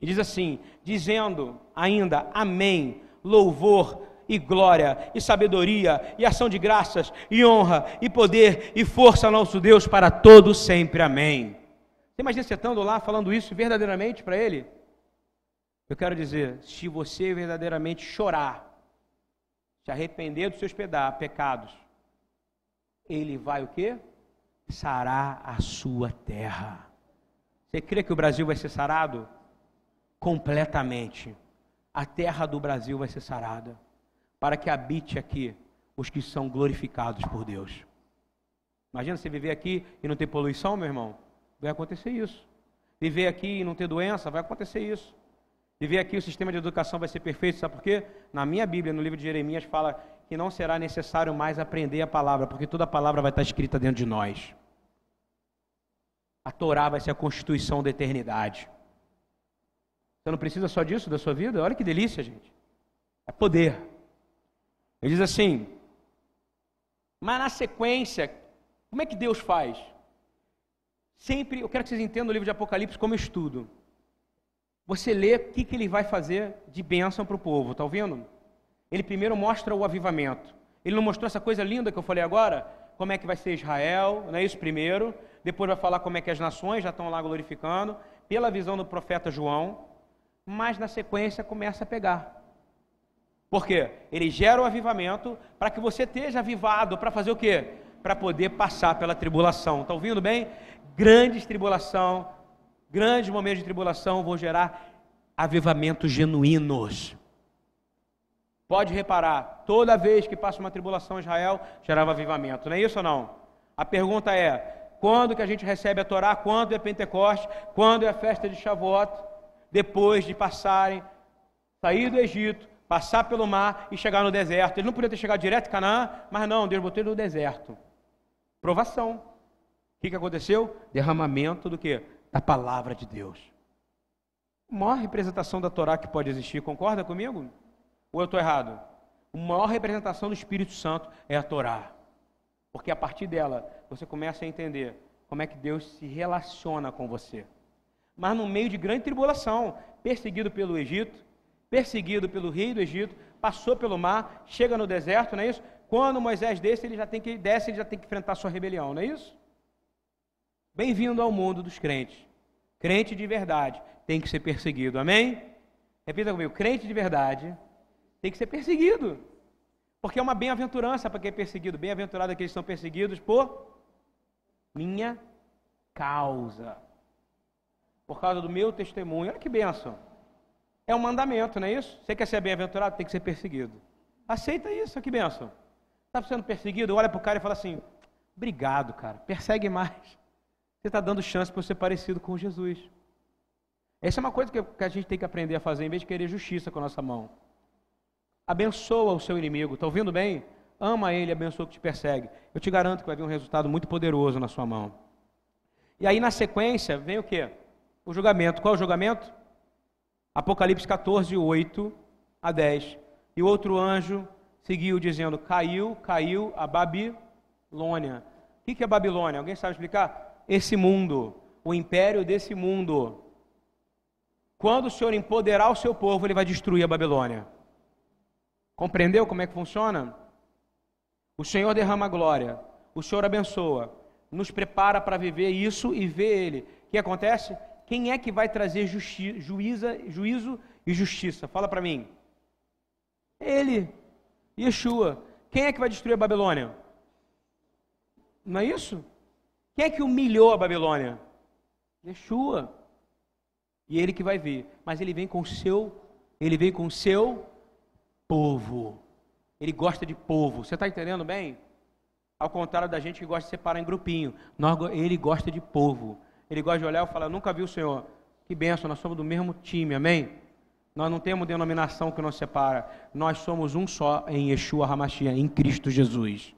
E diz assim, dizendo ainda amém, louvor e glória e sabedoria e ação de graças e honra e poder e força ao nosso Deus para todo sempre. Amém. Você imagina você estando lá falando isso verdadeiramente para ele? Eu quero dizer, se você verdadeiramente chorar, se arrepender dos seus pecados, ele vai o quê? Sarar a sua terra. Você crê que o Brasil vai ser sarado? Completamente. A terra do Brasil vai ser sarada. Para que habite aqui os que são glorificados por Deus. Imagina você viver aqui e não ter poluição, meu irmão? Vai acontecer isso. Viver aqui e não ter doença, vai acontecer isso. Viver aqui o sistema de educação vai ser perfeito, sabe por quê? Na minha Bíblia, no livro de Jeremias, fala que não será necessário mais aprender a palavra, porque toda a palavra vai estar escrita dentro de nós. A Torá vai ser a constituição da eternidade. Você não precisa só disso da sua vida? Olha que delícia, gente. É poder. Ele diz assim: mas na sequência, como é que Deus faz? Sempre, eu quero que vocês entendam o livro de Apocalipse como estudo. Você lê o que, que ele vai fazer de bênção para o povo, está ouvindo? Ele primeiro mostra o avivamento. Ele não mostrou essa coisa linda que eu falei agora? Como é que vai ser Israel, não é isso primeiro? Depois vai falar como é que as nações já estão lá glorificando, pela visão do profeta João, mas na sequência começa a pegar. Por quê? Ele gera o avivamento para que você esteja avivado, para fazer o quê? Para poder passar pela tribulação. Está ouvindo bem? Grandes tribulação, grandes momentos de tribulação vão gerar avivamentos genuínos. Pode reparar, toda vez que passa uma tribulação Israel, gerava avivamento. Não é isso ou não? A pergunta é: quando que a gente recebe a Torá? Quando é Pentecoste? Quando é a festa de Shavuot? Depois de passarem, sair do Egito, passar pelo mar e chegar no deserto. Eles não podiam ter chegado direto em Canaã, mas não, Deus botou ele no deserto. Provação. O que, que aconteceu? Derramamento do que? Da palavra de Deus. A maior representação da Torá que pode existir, concorda comigo? Ou eu estou errado? A maior representação do Espírito Santo é a Torá. Porque a partir dela você começa a entender como é que Deus se relaciona com você. Mas no meio de grande tribulação, perseguido pelo Egito, perseguido pelo rei do Egito, passou pelo mar, chega no deserto, não é isso? Quando Moisés desce, ele já tem que desce, ele já tem que enfrentar sua rebelião, não é isso? Bem-vindo ao mundo dos crentes. Crente de verdade tem que ser perseguido. Amém? Repita comigo, crente de verdade tem que ser perseguido. Porque é uma bem-aventurança para quem é perseguido. Bem-aventurado é que são perseguidos por minha causa. Por causa do meu testemunho. Olha que benção. É um mandamento, não é isso? Você quer ser bem-aventurado, tem que ser perseguido. Aceita isso, que benção. Está sendo perseguido, olha para o cara e fala assim: obrigado, cara, persegue mais. Você está dando chance para ser parecido com Jesus. Essa é uma coisa que a gente tem que aprender a fazer, em vez de querer justiça com a nossa mão. Abençoa o seu inimigo. Está ouvindo bem? Ama ele, abençoa o que te persegue. Eu te garanto que vai vir um resultado muito poderoso na sua mão. E aí, na sequência, vem o quê? O julgamento. Qual é o julgamento? Apocalipse 14, 8 a 10. E outro anjo seguiu dizendo: Caiu, caiu a Babilônia. O que é Babilônia? Alguém sabe explicar? Esse mundo, o império desse mundo. Quando o Senhor empoderar o seu povo, ele vai destruir a Babilônia. Compreendeu como é que funciona? O Senhor derrama glória, o Senhor abençoa, nos prepara para viver isso e ver Ele. O que acontece? Quem é que vai trazer justi juíza, juízo e justiça? Fala para mim. Ele, Yeshua. Quem é que vai destruir a Babilônia? Não é isso? Quem é que humilhou a Babilônia? Yeshua. E ele que vai vir. Mas ele vem com o seu, ele vem com o seu povo. Ele gosta de povo. Você está entendendo bem? Ao contrário da gente que gosta de separar em grupinho. Ele gosta de povo. Ele gosta de olhar e falar, nunca vi o Senhor. Que benção, nós somos do mesmo time, amém? Nós não temos denominação que nos separa. Nós somos um só em Yeshua HaMashiach, em Cristo Jesus.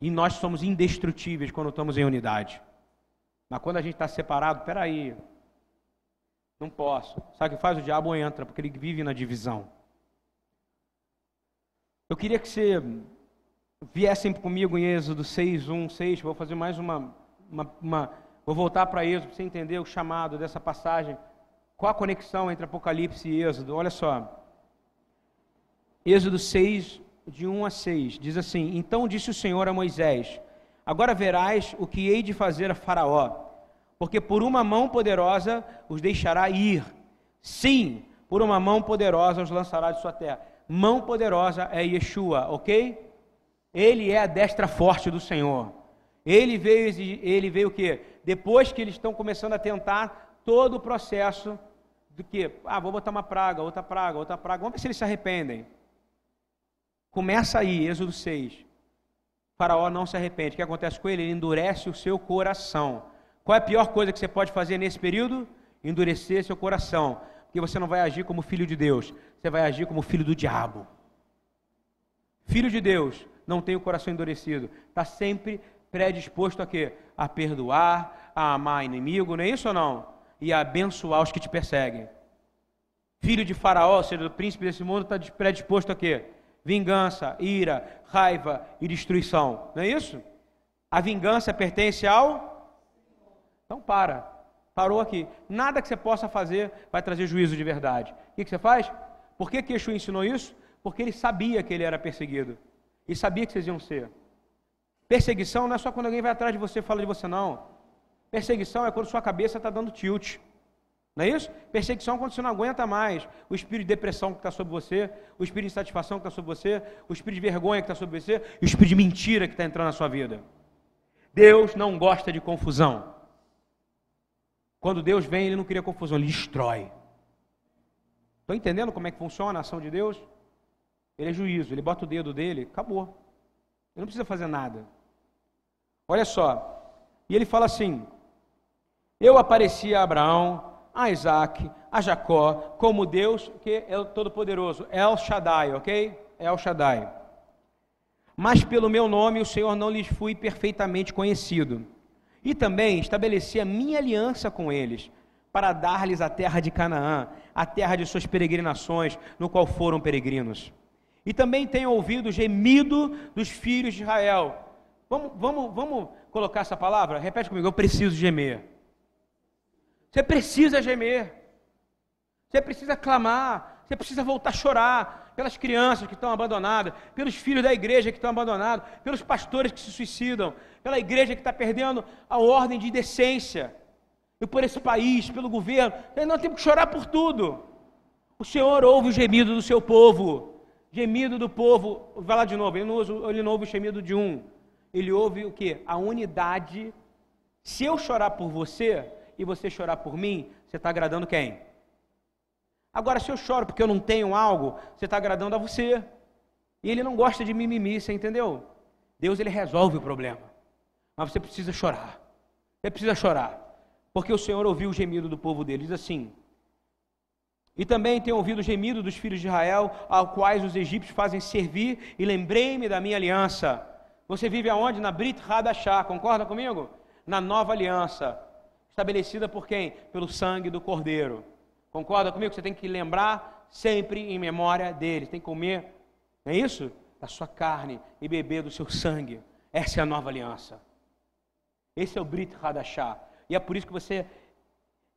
E nós somos indestrutíveis quando estamos em unidade. Mas quando a gente está separado, peraí, não posso. Sabe o que faz? O diabo entra, porque ele vive na divisão. Eu queria que você viessem comigo em Êxodo 6, 1, 6. Vou fazer mais uma. uma, uma vou voltar para Êxodo para você entender o chamado dessa passagem. Qual a conexão entre Apocalipse e Êxodo? Olha só. Êxodo 6, de 1 a 6, diz assim: Então disse o Senhor a Moisés: Agora verás o que hei de fazer a Faraó, porque por uma mão poderosa os deixará ir. Sim, por uma mão poderosa os lançará de sua terra. Mão poderosa é Yeshua, ok? Ele é a destra forte do Senhor. Ele veio, ele veio o quê? Depois que eles estão começando a tentar todo o processo do que, ah, vou botar uma praga, outra praga, outra praga, vamos ver se eles se arrependem. Começa aí, Êxodo 6. O faraó não se arrepende. O que acontece com ele? Ele endurece o seu coração. Qual é a pior coisa que você pode fazer nesse período? Endurecer seu coração. Porque você não vai agir como filho de Deus, você vai agir como filho do diabo. Filho de Deus não tem o coração endurecido, está sempre predisposto a quê? A perdoar, a amar inimigo, não é isso ou não? E a abençoar os que te perseguem. Filho de Faraó, ou seja, do príncipe desse mundo, está predisposto a quê? vingança, ira, raiva e destruição. Não é isso? A vingança pertence ao. Então para. Parou aqui. Nada que você possa fazer vai trazer juízo de verdade. O que, você faz? Por que, que ensinou isso? Porque ele sabia que ele era perseguido. E sabia que vocês iam ser. Perseguição não é só quando alguém vai atrás de você e fala de você, não. Perseguição é quando sua cabeça está dando tilt. Não é isso? Perseguição quando você não aguenta mais. O espírito de depressão que está sobre você, o espírito de insatisfação que está sobre você, o espírito de vergonha que está sobre você, e o espírito de mentira que está entrando na sua vida. Deus não gosta de confusão. Quando Deus vem, Ele não cria confusão, Ele destrói. Estão entendendo como é que funciona a ação de Deus? Ele é juízo, Ele bota o dedo dele, acabou. Ele não precisa fazer nada. Olha só. E ele fala assim: Eu apareci a Abraão a Isaac, a Jacó, como Deus que é o Todo-Poderoso, El Shaddai, ok? El Shaddai. Mas pelo meu nome o Senhor não lhes fui perfeitamente conhecido. E também estabeleci a minha aliança com eles, para dar-lhes a terra de Canaã, a terra de suas peregrinações, no qual foram peregrinos. E também tenho ouvido o gemido dos filhos de Israel. Vamos, vamos, vamos colocar essa palavra? Repete comigo, eu preciso gemer. Você precisa gemer. Você precisa clamar. Você precisa voltar a chorar pelas crianças que estão abandonadas, pelos filhos da igreja que estão abandonados, pelos pastores que se suicidam, pela igreja que está perdendo a ordem de decência, e por esse país, pelo governo. Nós temos que chorar por tudo. O Senhor ouve o gemido do seu povo. Gemido do povo, vai lá de novo, ele não, ouve, ele não ouve o gemido de um. Ele ouve o que? A unidade. Se eu chorar por você, e você chorar por mim, você está agradando quem? Agora, se eu choro porque eu não tenho algo, você está agradando a você. E ele não gosta de mimimi, você entendeu? Deus ele resolve o problema. Mas você precisa chorar. Você precisa chorar. Porque o Senhor ouviu o gemido do povo dele. Diz assim: E também tenho ouvido o gemido dos filhos de Israel, ao quais os egípcios fazem servir, e lembrei-me da minha aliança. Você vive aonde? Na Brit Hadashah, concorda comigo? Na nova aliança estabelecida por quem? Pelo sangue do Cordeiro. Concorda comigo? Você tem que lembrar sempre em memória dele. Tem que comer, não é isso? Da sua carne e beber do seu sangue. Essa é a nova aliança. Esse é o Brit Hadashah. E é por isso que você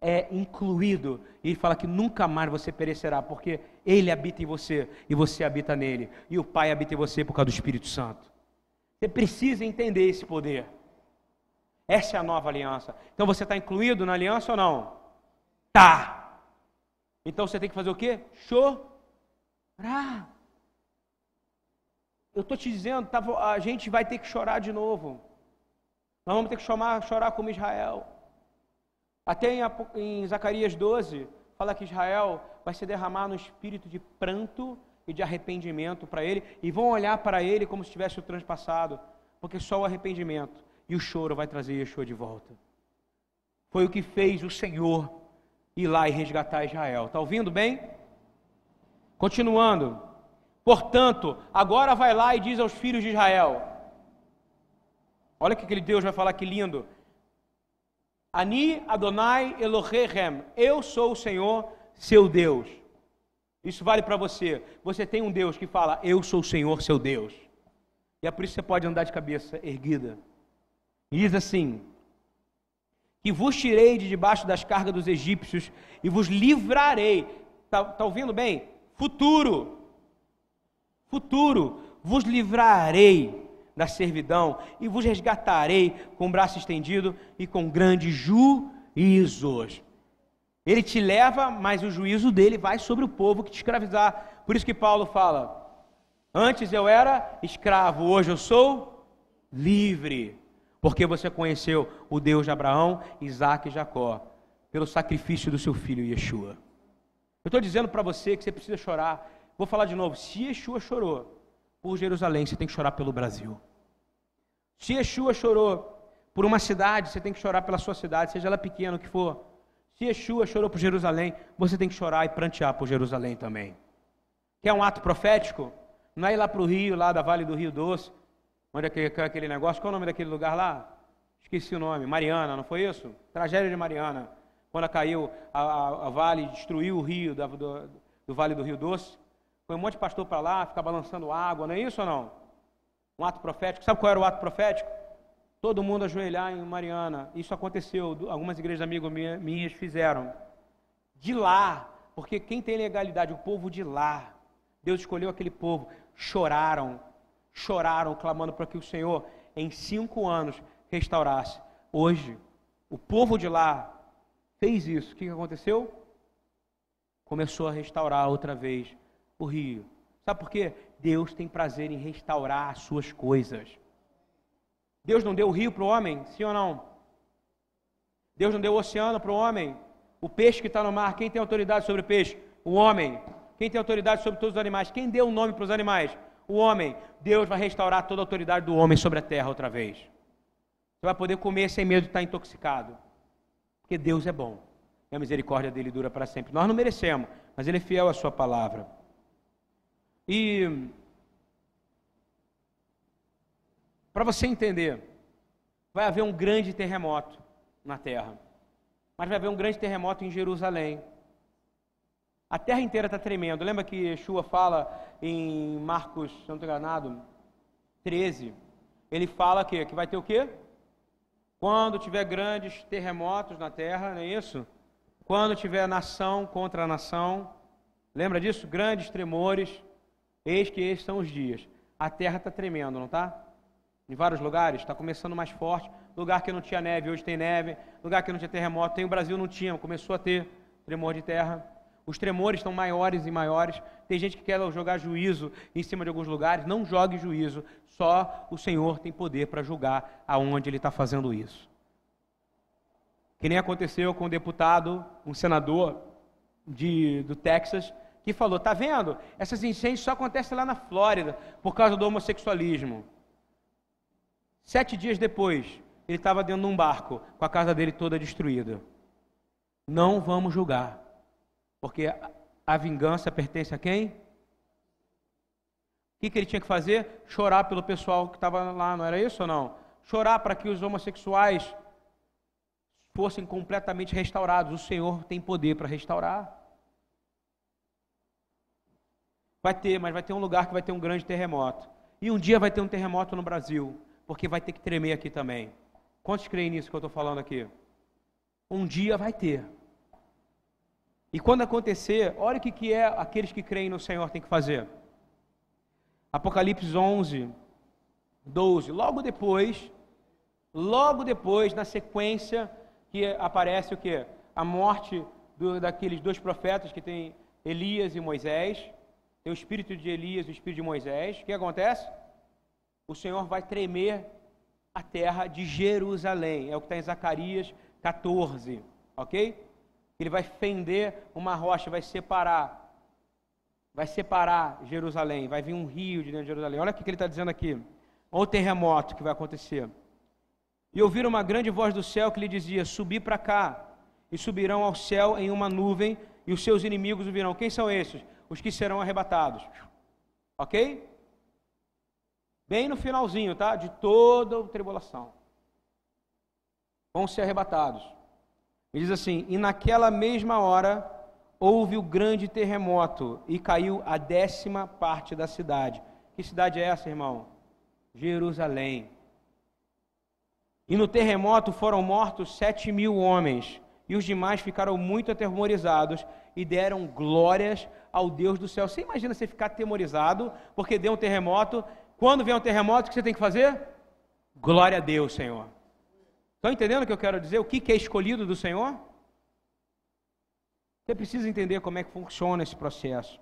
é incluído. E ele fala que nunca mais você perecerá, porque ele habita em você e você habita nele. E o Pai habita em você por causa do Espírito Santo. Você precisa entender esse poder. Essa é a nova aliança. Então você está incluído na aliança ou não? Tá. Então você tem que fazer o quê? Chorar. Eu estou te dizendo, tá, a gente vai ter que chorar de novo. Nós vamos ter que chorar, chorar como Israel. Até em, em Zacarias 12, fala que Israel vai se derramar no espírito de pranto e de arrependimento para ele, e vão olhar para ele como se tivesse o transpassado, porque só o arrependimento e o choro vai trazer Yeshua de volta. Foi o que fez o Senhor ir lá e resgatar Israel. Está ouvindo bem? Continuando. Portanto, agora vai lá e diz aos filhos de Israel: Olha o que aquele Deus vai falar que lindo. Ani Adonai Elohechem. Eu sou o Senhor, seu Deus. Isso vale para você. Você tem um Deus que fala, eu sou o Senhor, seu Deus. E é por isso que você pode andar de cabeça erguida. E diz assim: Que vos tirei de debaixo das cargas dos egípcios e vos livrarei. Está tá ouvindo bem? Futuro. Futuro. Vos livrarei da servidão e vos resgatarei com o braço estendido e com grandes juízos. Ele te leva, mas o juízo dele vai sobre o povo que te escravizar. Por isso que Paulo fala: Antes eu era escravo, hoje eu sou livre. Porque você conheceu o Deus de Abraão, Isaac e Jacó, pelo sacrifício do seu filho Yeshua. Eu estou dizendo para você que você precisa chorar. Vou falar de novo: se Yeshua chorou por Jerusalém, você tem que chorar pelo Brasil. Se Yeshua chorou por uma cidade, você tem que chorar pela sua cidade, seja ela pequena o que for. Se Yeshua chorou por Jerusalém, você tem que chorar e prantear por Jerusalém também. Quer um ato profético? Não é ir lá para o Rio, lá da Vale do Rio Doce, onde é aquele, negócio, qual é o nome daquele lugar lá? Esqueci o nome, Mariana, não foi isso? Tragédia de Mariana. Quando caiu a, a, a Vale, destruiu o rio da, do, do Vale do Rio Doce. Foi um monte de pastor para lá, ficar balançando água, não é isso ou não? Um ato profético. Sabe qual era o ato profético? Todo mundo ajoelhar em Mariana. Isso aconteceu, algumas igrejas amigos minhas fizeram. De lá, porque quem tem legalidade, o povo de lá. Deus escolheu aquele povo, choraram, choraram, clamando para que o Senhor, em cinco anos, restaurasse. Hoje, o povo de lá fez isso. O que aconteceu? Começou a restaurar outra vez o rio. Sabe por quê? Deus tem prazer em restaurar as suas coisas. Deus não deu o rio para o homem, sim ou não? Deus não deu o oceano para o homem. O peixe que está no mar, quem tem autoridade sobre o peixe? O homem. Quem tem autoridade sobre todos os animais? Quem deu o nome para os animais? O homem. Deus vai restaurar toda a autoridade do homem sobre a terra outra vez. Você vai poder comer sem medo de estar intoxicado. Porque Deus é bom. E a misericórdia dele dura para sempre. Nós não merecemos, mas ele é fiel à sua palavra. E Para você entender, vai haver um grande terremoto na terra. Mas vai haver um grande terremoto em Jerusalém. A terra inteira está tremendo. Lembra que Yeshua fala em Marcos, se não estou enganado, 13. Ele fala que, que vai ter o quê? Quando tiver grandes terremotos na terra, não é isso? Quando tiver nação contra nação. Lembra disso? Grandes tremores. Eis que esses são os dias. A terra está tremendo, não está? Em vários lugares está começando mais forte. Lugar que não tinha neve, hoje tem neve. Lugar que não tinha terremoto, tem o Brasil não tinha, começou a ter tremor de terra. Os tremores estão maiores e maiores. Tem gente que quer jogar juízo em cima de alguns lugares. Não jogue juízo. Só o Senhor tem poder para julgar aonde Ele está fazendo isso. Que nem aconteceu com um deputado, um senador de, do Texas, que falou: tá vendo? Essas incêndios só acontecem lá na Flórida por causa do homossexualismo. Sete dias depois, ele estava dentro de um barco, com a casa dele toda destruída. Não vamos julgar, porque a vingança pertence a quem? O que, que ele tinha que fazer? Chorar pelo pessoal que estava lá, não era isso ou não? Chorar para que os homossexuais fossem completamente restaurados. O Senhor tem poder para restaurar. Vai ter, mas vai ter um lugar que vai ter um grande terremoto. E um dia vai ter um terremoto no Brasil porque vai ter que tremer aqui também. Quantos creem nisso que eu estou falando aqui? Um dia vai ter. E quando acontecer, olha o que, que é aqueles que creem no Senhor têm que fazer. Apocalipse 11, 12. Logo depois, logo depois, na sequência, que aparece o que? A morte do, daqueles dois profetas que tem Elias e Moisés. Tem o espírito de Elias e o espírito de Moisés. O que acontece? O Senhor vai tremer a terra de Jerusalém. É o que está em Zacarias 14, ok? Ele vai fender uma rocha, vai separar. Vai separar Jerusalém, vai vir um rio de dentro de Jerusalém. Olha o que ele está dizendo aqui. Olha o terremoto que vai acontecer. E ouviram uma grande voz do céu que lhe dizia: Subi para cá, e subirão ao céu em uma nuvem, e os seus inimigos o virão. Quem são esses? Os que serão arrebatados. Ok? Bem no finalzinho, tá? De toda a tribulação. Vão ser arrebatados. Ele diz assim: E naquela mesma hora houve o grande terremoto e caiu a décima parte da cidade. Que cidade é essa, irmão? Jerusalém. E no terremoto foram mortos sete mil homens, e os demais ficaram muito atemorizados e deram glórias ao Deus do céu. Você imagina você ficar atemorizado porque deu um terremoto? Quando vem um terremoto, o que você tem que fazer? Glória a Deus, Senhor. Estão entendendo o que eu quero dizer? O que é escolhido do Senhor? Você precisa entender como é que funciona esse processo.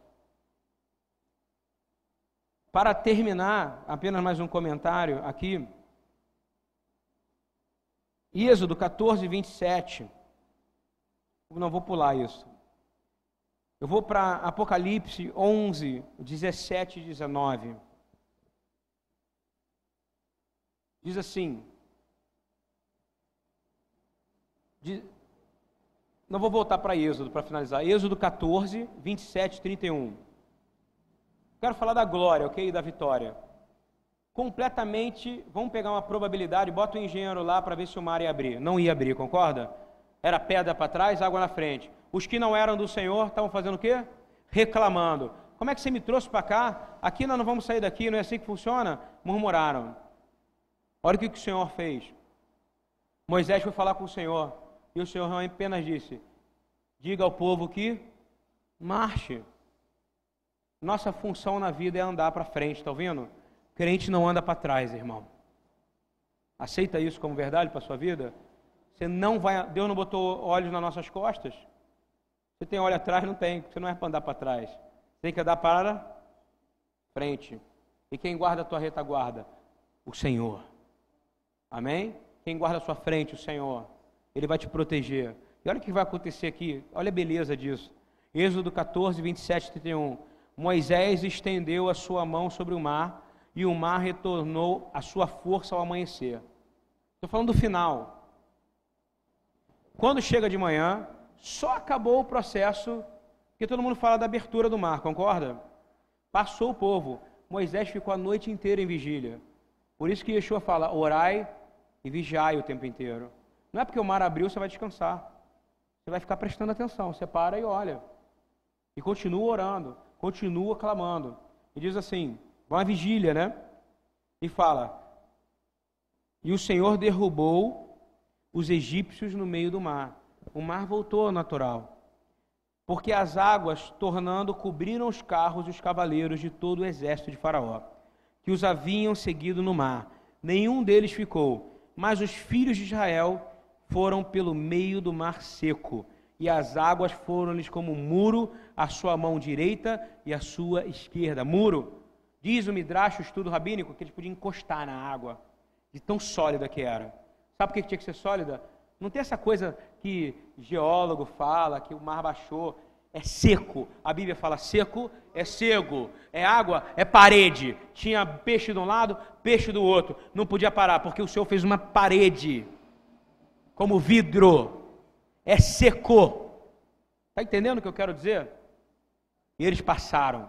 Para terminar, apenas mais um comentário aqui. Êxodo 14, 27. Não vou pular isso. Eu vou para Apocalipse 11, 17 e 19. Diz assim. Diz, não vou voltar para Êxodo para finalizar. Êxodo 14, 27 e 31. Quero falar da glória, ok? Da vitória completamente. Vamos pegar uma probabilidade, bota o engenheiro lá para ver se o mar ia abrir. Não ia abrir, concorda? Era pedra para trás, água na frente. Os que não eram do Senhor estavam fazendo o quê? Reclamando. Como é que você me trouxe para cá? Aqui nós não vamos sair daqui, não é assim que funciona? Murmuraram. Olha o que, o Senhor fez. Moisés foi falar com o Senhor. E o Senhor apenas disse: Diga ao povo que marche. Nossa função na vida é andar para frente, está ouvindo? Crente não anda para trás, irmão. Aceita isso como verdade para a sua vida? Você não vai. Deus não botou olhos nas nossas costas? Você tem olho atrás? Não tem. Você não é para andar para trás. Tem que andar para frente. E quem guarda a tua retaguarda? O Senhor. Amém? Quem guarda a sua frente? O Senhor. Ele vai te proteger. E olha o que vai acontecer aqui. Olha a beleza disso. Êxodo 14, 27 31. Moisés estendeu a sua mão sobre o mar e o mar retornou a sua força ao amanhecer. Estou falando do final. Quando chega de manhã, só acabou o processo, que todo mundo fala da abertura do mar, concorda? Passou o povo. Moisés ficou a noite inteira em vigília. Por isso que Yeshua fala: orai e vigiai o tempo inteiro. Não é porque o mar abriu, você vai descansar. Você vai ficar prestando atenção. Você para e olha. E continua orando, continua clamando. E diz assim: uma vigília, né? E fala: E o Senhor derrubou os egípcios no meio do mar. O mar voltou ao natural. Porque as águas, tornando, cobriram os carros e os cavaleiros de todo o exército de Faraó, que os haviam seguido no mar. Nenhum deles ficou, mas os filhos de Israel foram pelo meio do mar seco, e as águas foram-lhes como um muro, a sua mão direita e a sua esquerda. Muro Diz o Midrash, o estudo rabínico, que eles podiam encostar na água, de tão sólida que era. Sabe por que tinha que ser sólida? Não tem essa coisa que geólogo fala, que o mar baixou. É seco. A Bíblia fala seco, é cego. É água, é parede. Tinha peixe de um lado, peixe do outro. Não podia parar, porque o Senhor fez uma parede, como vidro. É seco. Está entendendo o que eu quero dizer? E eles passaram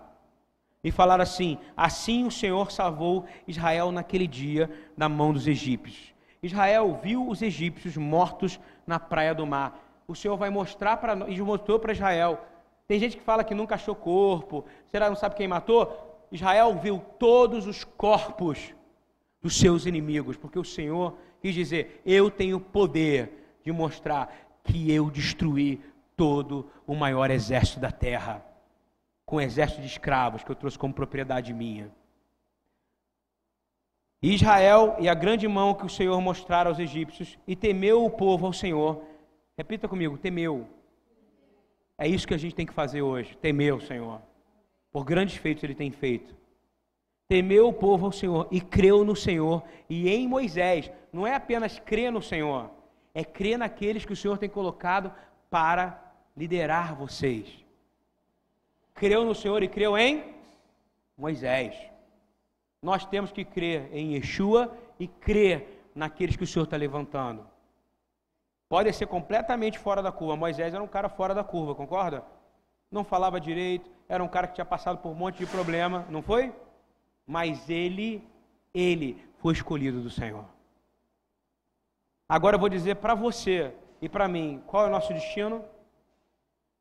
e falar assim: Assim o Senhor salvou Israel naquele dia da mão dos egípcios. Israel viu os egípcios mortos na praia do mar. O Senhor vai mostrar para e mostrou para Israel. Tem gente que fala que nunca achou corpo. Será não sabe quem matou? Israel viu todos os corpos dos seus inimigos, porque o Senhor quis dizer: Eu tenho poder de mostrar que eu destruí todo o maior exército da terra com exército de escravos que eu trouxe como propriedade minha. Israel e a grande mão que o Senhor mostrara aos egípcios, e temeu o povo ao Senhor. Repita comigo: temeu. É isso que a gente tem que fazer hoje: temeu o Senhor. Por grandes feitos ele tem feito. Temeu o povo ao Senhor e creu no Senhor e em Moisés. Não é apenas crer no Senhor, é crer naqueles que o Senhor tem colocado para liderar vocês creu no Senhor e creu em Moisés. Nós temos que crer em Yeshua e crer naqueles que o Senhor está levantando. Pode ser completamente fora da curva. Moisés era um cara fora da curva, concorda? Não falava direito, era um cara que tinha passado por um monte de problema, não foi? Mas ele Ele foi escolhido do Senhor. Agora eu vou dizer para você e para mim, qual é o nosso destino?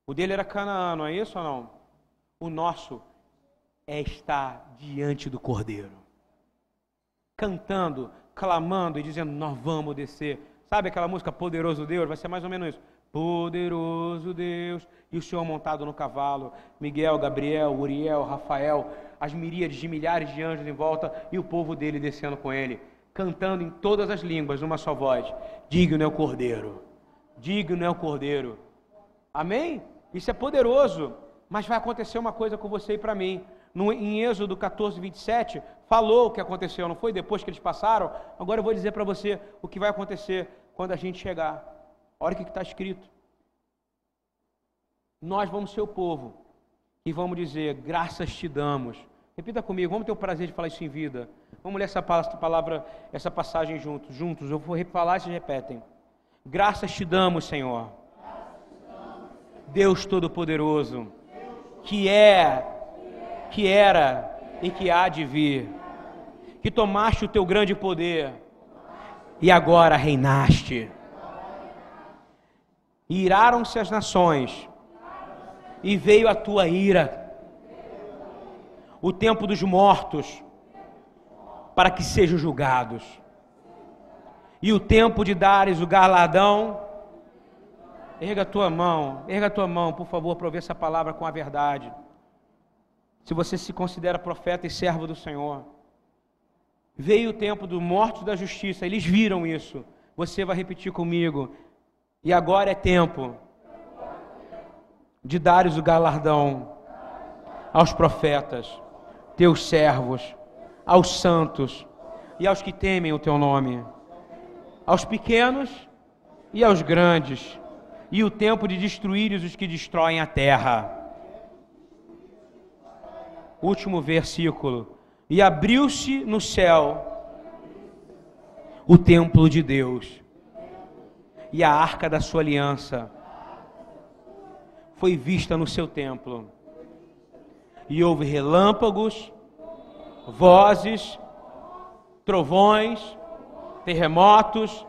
O dele era Canaã, não é isso ou não? O nosso é estar diante do Cordeiro, cantando, clamando e dizendo: Nós vamos descer. Sabe aquela música Poderoso Deus? Vai ser mais ou menos isso. Poderoso Deus, e o Senhor montado no cavalo, Miguel, Gabriel, Uriel, Rafael, as miríades de milhares de anjos em volta e o povo dele descendo com ele, cantando em todas as línguas, numa só voz: Digno é o Cordeiro, digno é o Cordeiro. Amém? Isso é poderoso, mas vai acontecer uma coisa com você e para mim. No, em Êxodo 14, 27, falou o que aconteceu, não foi depois que eles passaram? Agora eu vou dizer para você o que vai acontecer quando a gente chegar. Olha o que está escrito. Nós vamos ser o povo e vamos dizer: graças te damos. Repita comigo, vamos ter o prazer de falar isso em vida. Vamos ler essa palavra, essa passagem juntos. Juntos, eu vou falar e vocês repetem. Graças te damos, Senhor. Deus Todo-Poderoso, que é que era e que há de vir, que tomaste o teu grande poder e agora reinaste. Iraram-se as nações e veio a tua ira, o tempo dos mortos, para que sejam julgados, e o tempo de dares o galardão. Erga a tua mão, erga a tua mão, por favor, para ouvir essa palavra com a verdade se você se considera profeta e servo do Senhor. Veio o tempo do morto da justiça, eles viram isso. Você vai repetir comigo. E agora é tempo de dares o galardão aos profetas, teus servos, aos santos e aos que temem o teu nome, aos pequenos e aos grandes, e o tempo de destruir os que destroem a terra último versículo. E abriu-se no céu o templo de Deus e a arca da sua aliança foi vista no seu templo. E houve relâmpagos, vozes, trovões, terremotos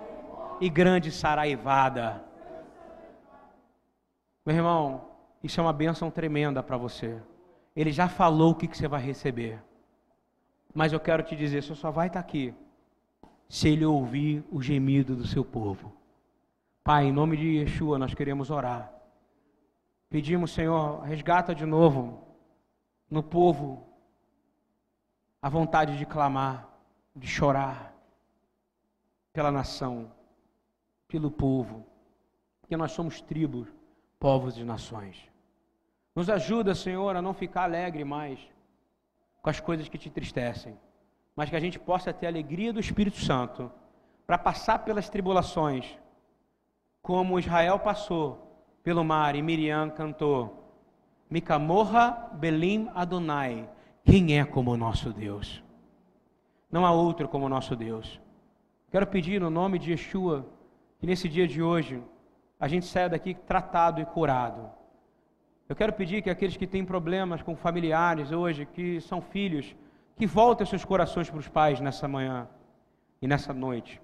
e grande saraivada. Meu irmão, isso é uma bênção tremenda para você. Ele já falou o que, você vai receber. Mas eu quero te dizer, você só vai estar aqui se ele ouvir o gemido do seu povo. Pai, em nome de Yeshua, nós queremos orar. Pedimos, Senhor, resgata de novo no povo a vontade de clamar, de chorar pela nação, pelo povo, porque nós somos tribos, povos e nações. Nos ajuda, Senhor, a não ficar alegre mais com as coisas que te entristecem, mas que a gente possa ter a alegria do Espírito Santo para passar pelas tribulações, como Israel passou pelo mar e Miriam cantou: Micamorra Belim Adonai, quem é como o nosso Deus? Não há outro como o nosso Deus. Quero pedir no nome de Yeshua que nesse dia de hoje a gente saia daqui tratado e curado eu quero pedir que aqueles que têm problemas com familiares hoje, que são filhos, que voltem seus corações para os pais nessa manhã e nessa noite.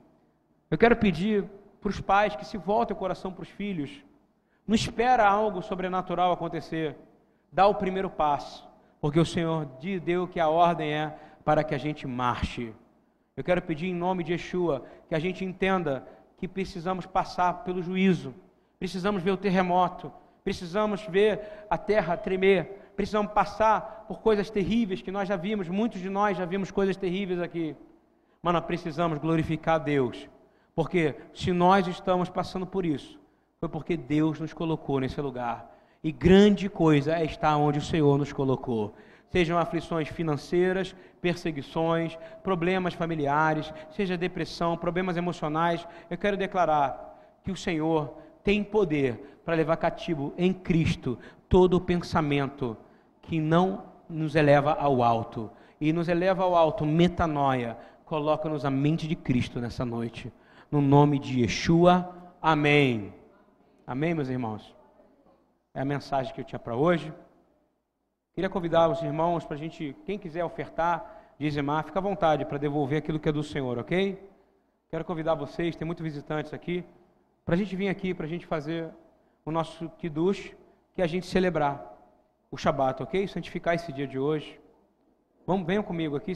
Eu quero pedir para os pais que se voltem o coração para os filhos. Não espera algo sobrenatural acontecer. Dá o primeiro passo, porque o Senhor deu que a ordem é para que a gente marche. Eu quero pedir em nome de Yeshua que a gente entenda que precisamos passar pelo juízo, precisamos ver o terremoto, precisamos ver a terra tremer, precisamos passar por coisas terríveis que nós já vimos, muitos de nós já vimos coisas terríveis aqui. Mas nós precisamos glorificar Deus, porque se nós estamos passando por isso, foi porque Deus nos colocou nesse lugar. E grande coisa é estar onde o Senhor nos colocou. Sejam aflições financeiras, perseguições, problemas familiares, seja depressão, problemas emocionais, eu quero declarar que o Senhor tem poder para levar cativo em Cristo todo o pensamento que não nos eleva ao alto e nos eleva ao alto metanoia. Coloca-nos a mente de Cristo nessa noite. No nome de Yeshua. Amém. Amém, meus irmãos. É a mensagem que eu tinha para hoje. Queria convidar os irmãos para a gente, quem quiser ofertar, dizimar, fica à vontade para devolver aquilo que é do Senhor, ok? Quero convidar vocês, tem muitos visitantes aqui, para a gente vir aqui, para a gente fazer o nosso kiddush, que é a gente celebrar o Shabat, ok? Santificar esse dia de hoje. Vamos, venham comigo aqui.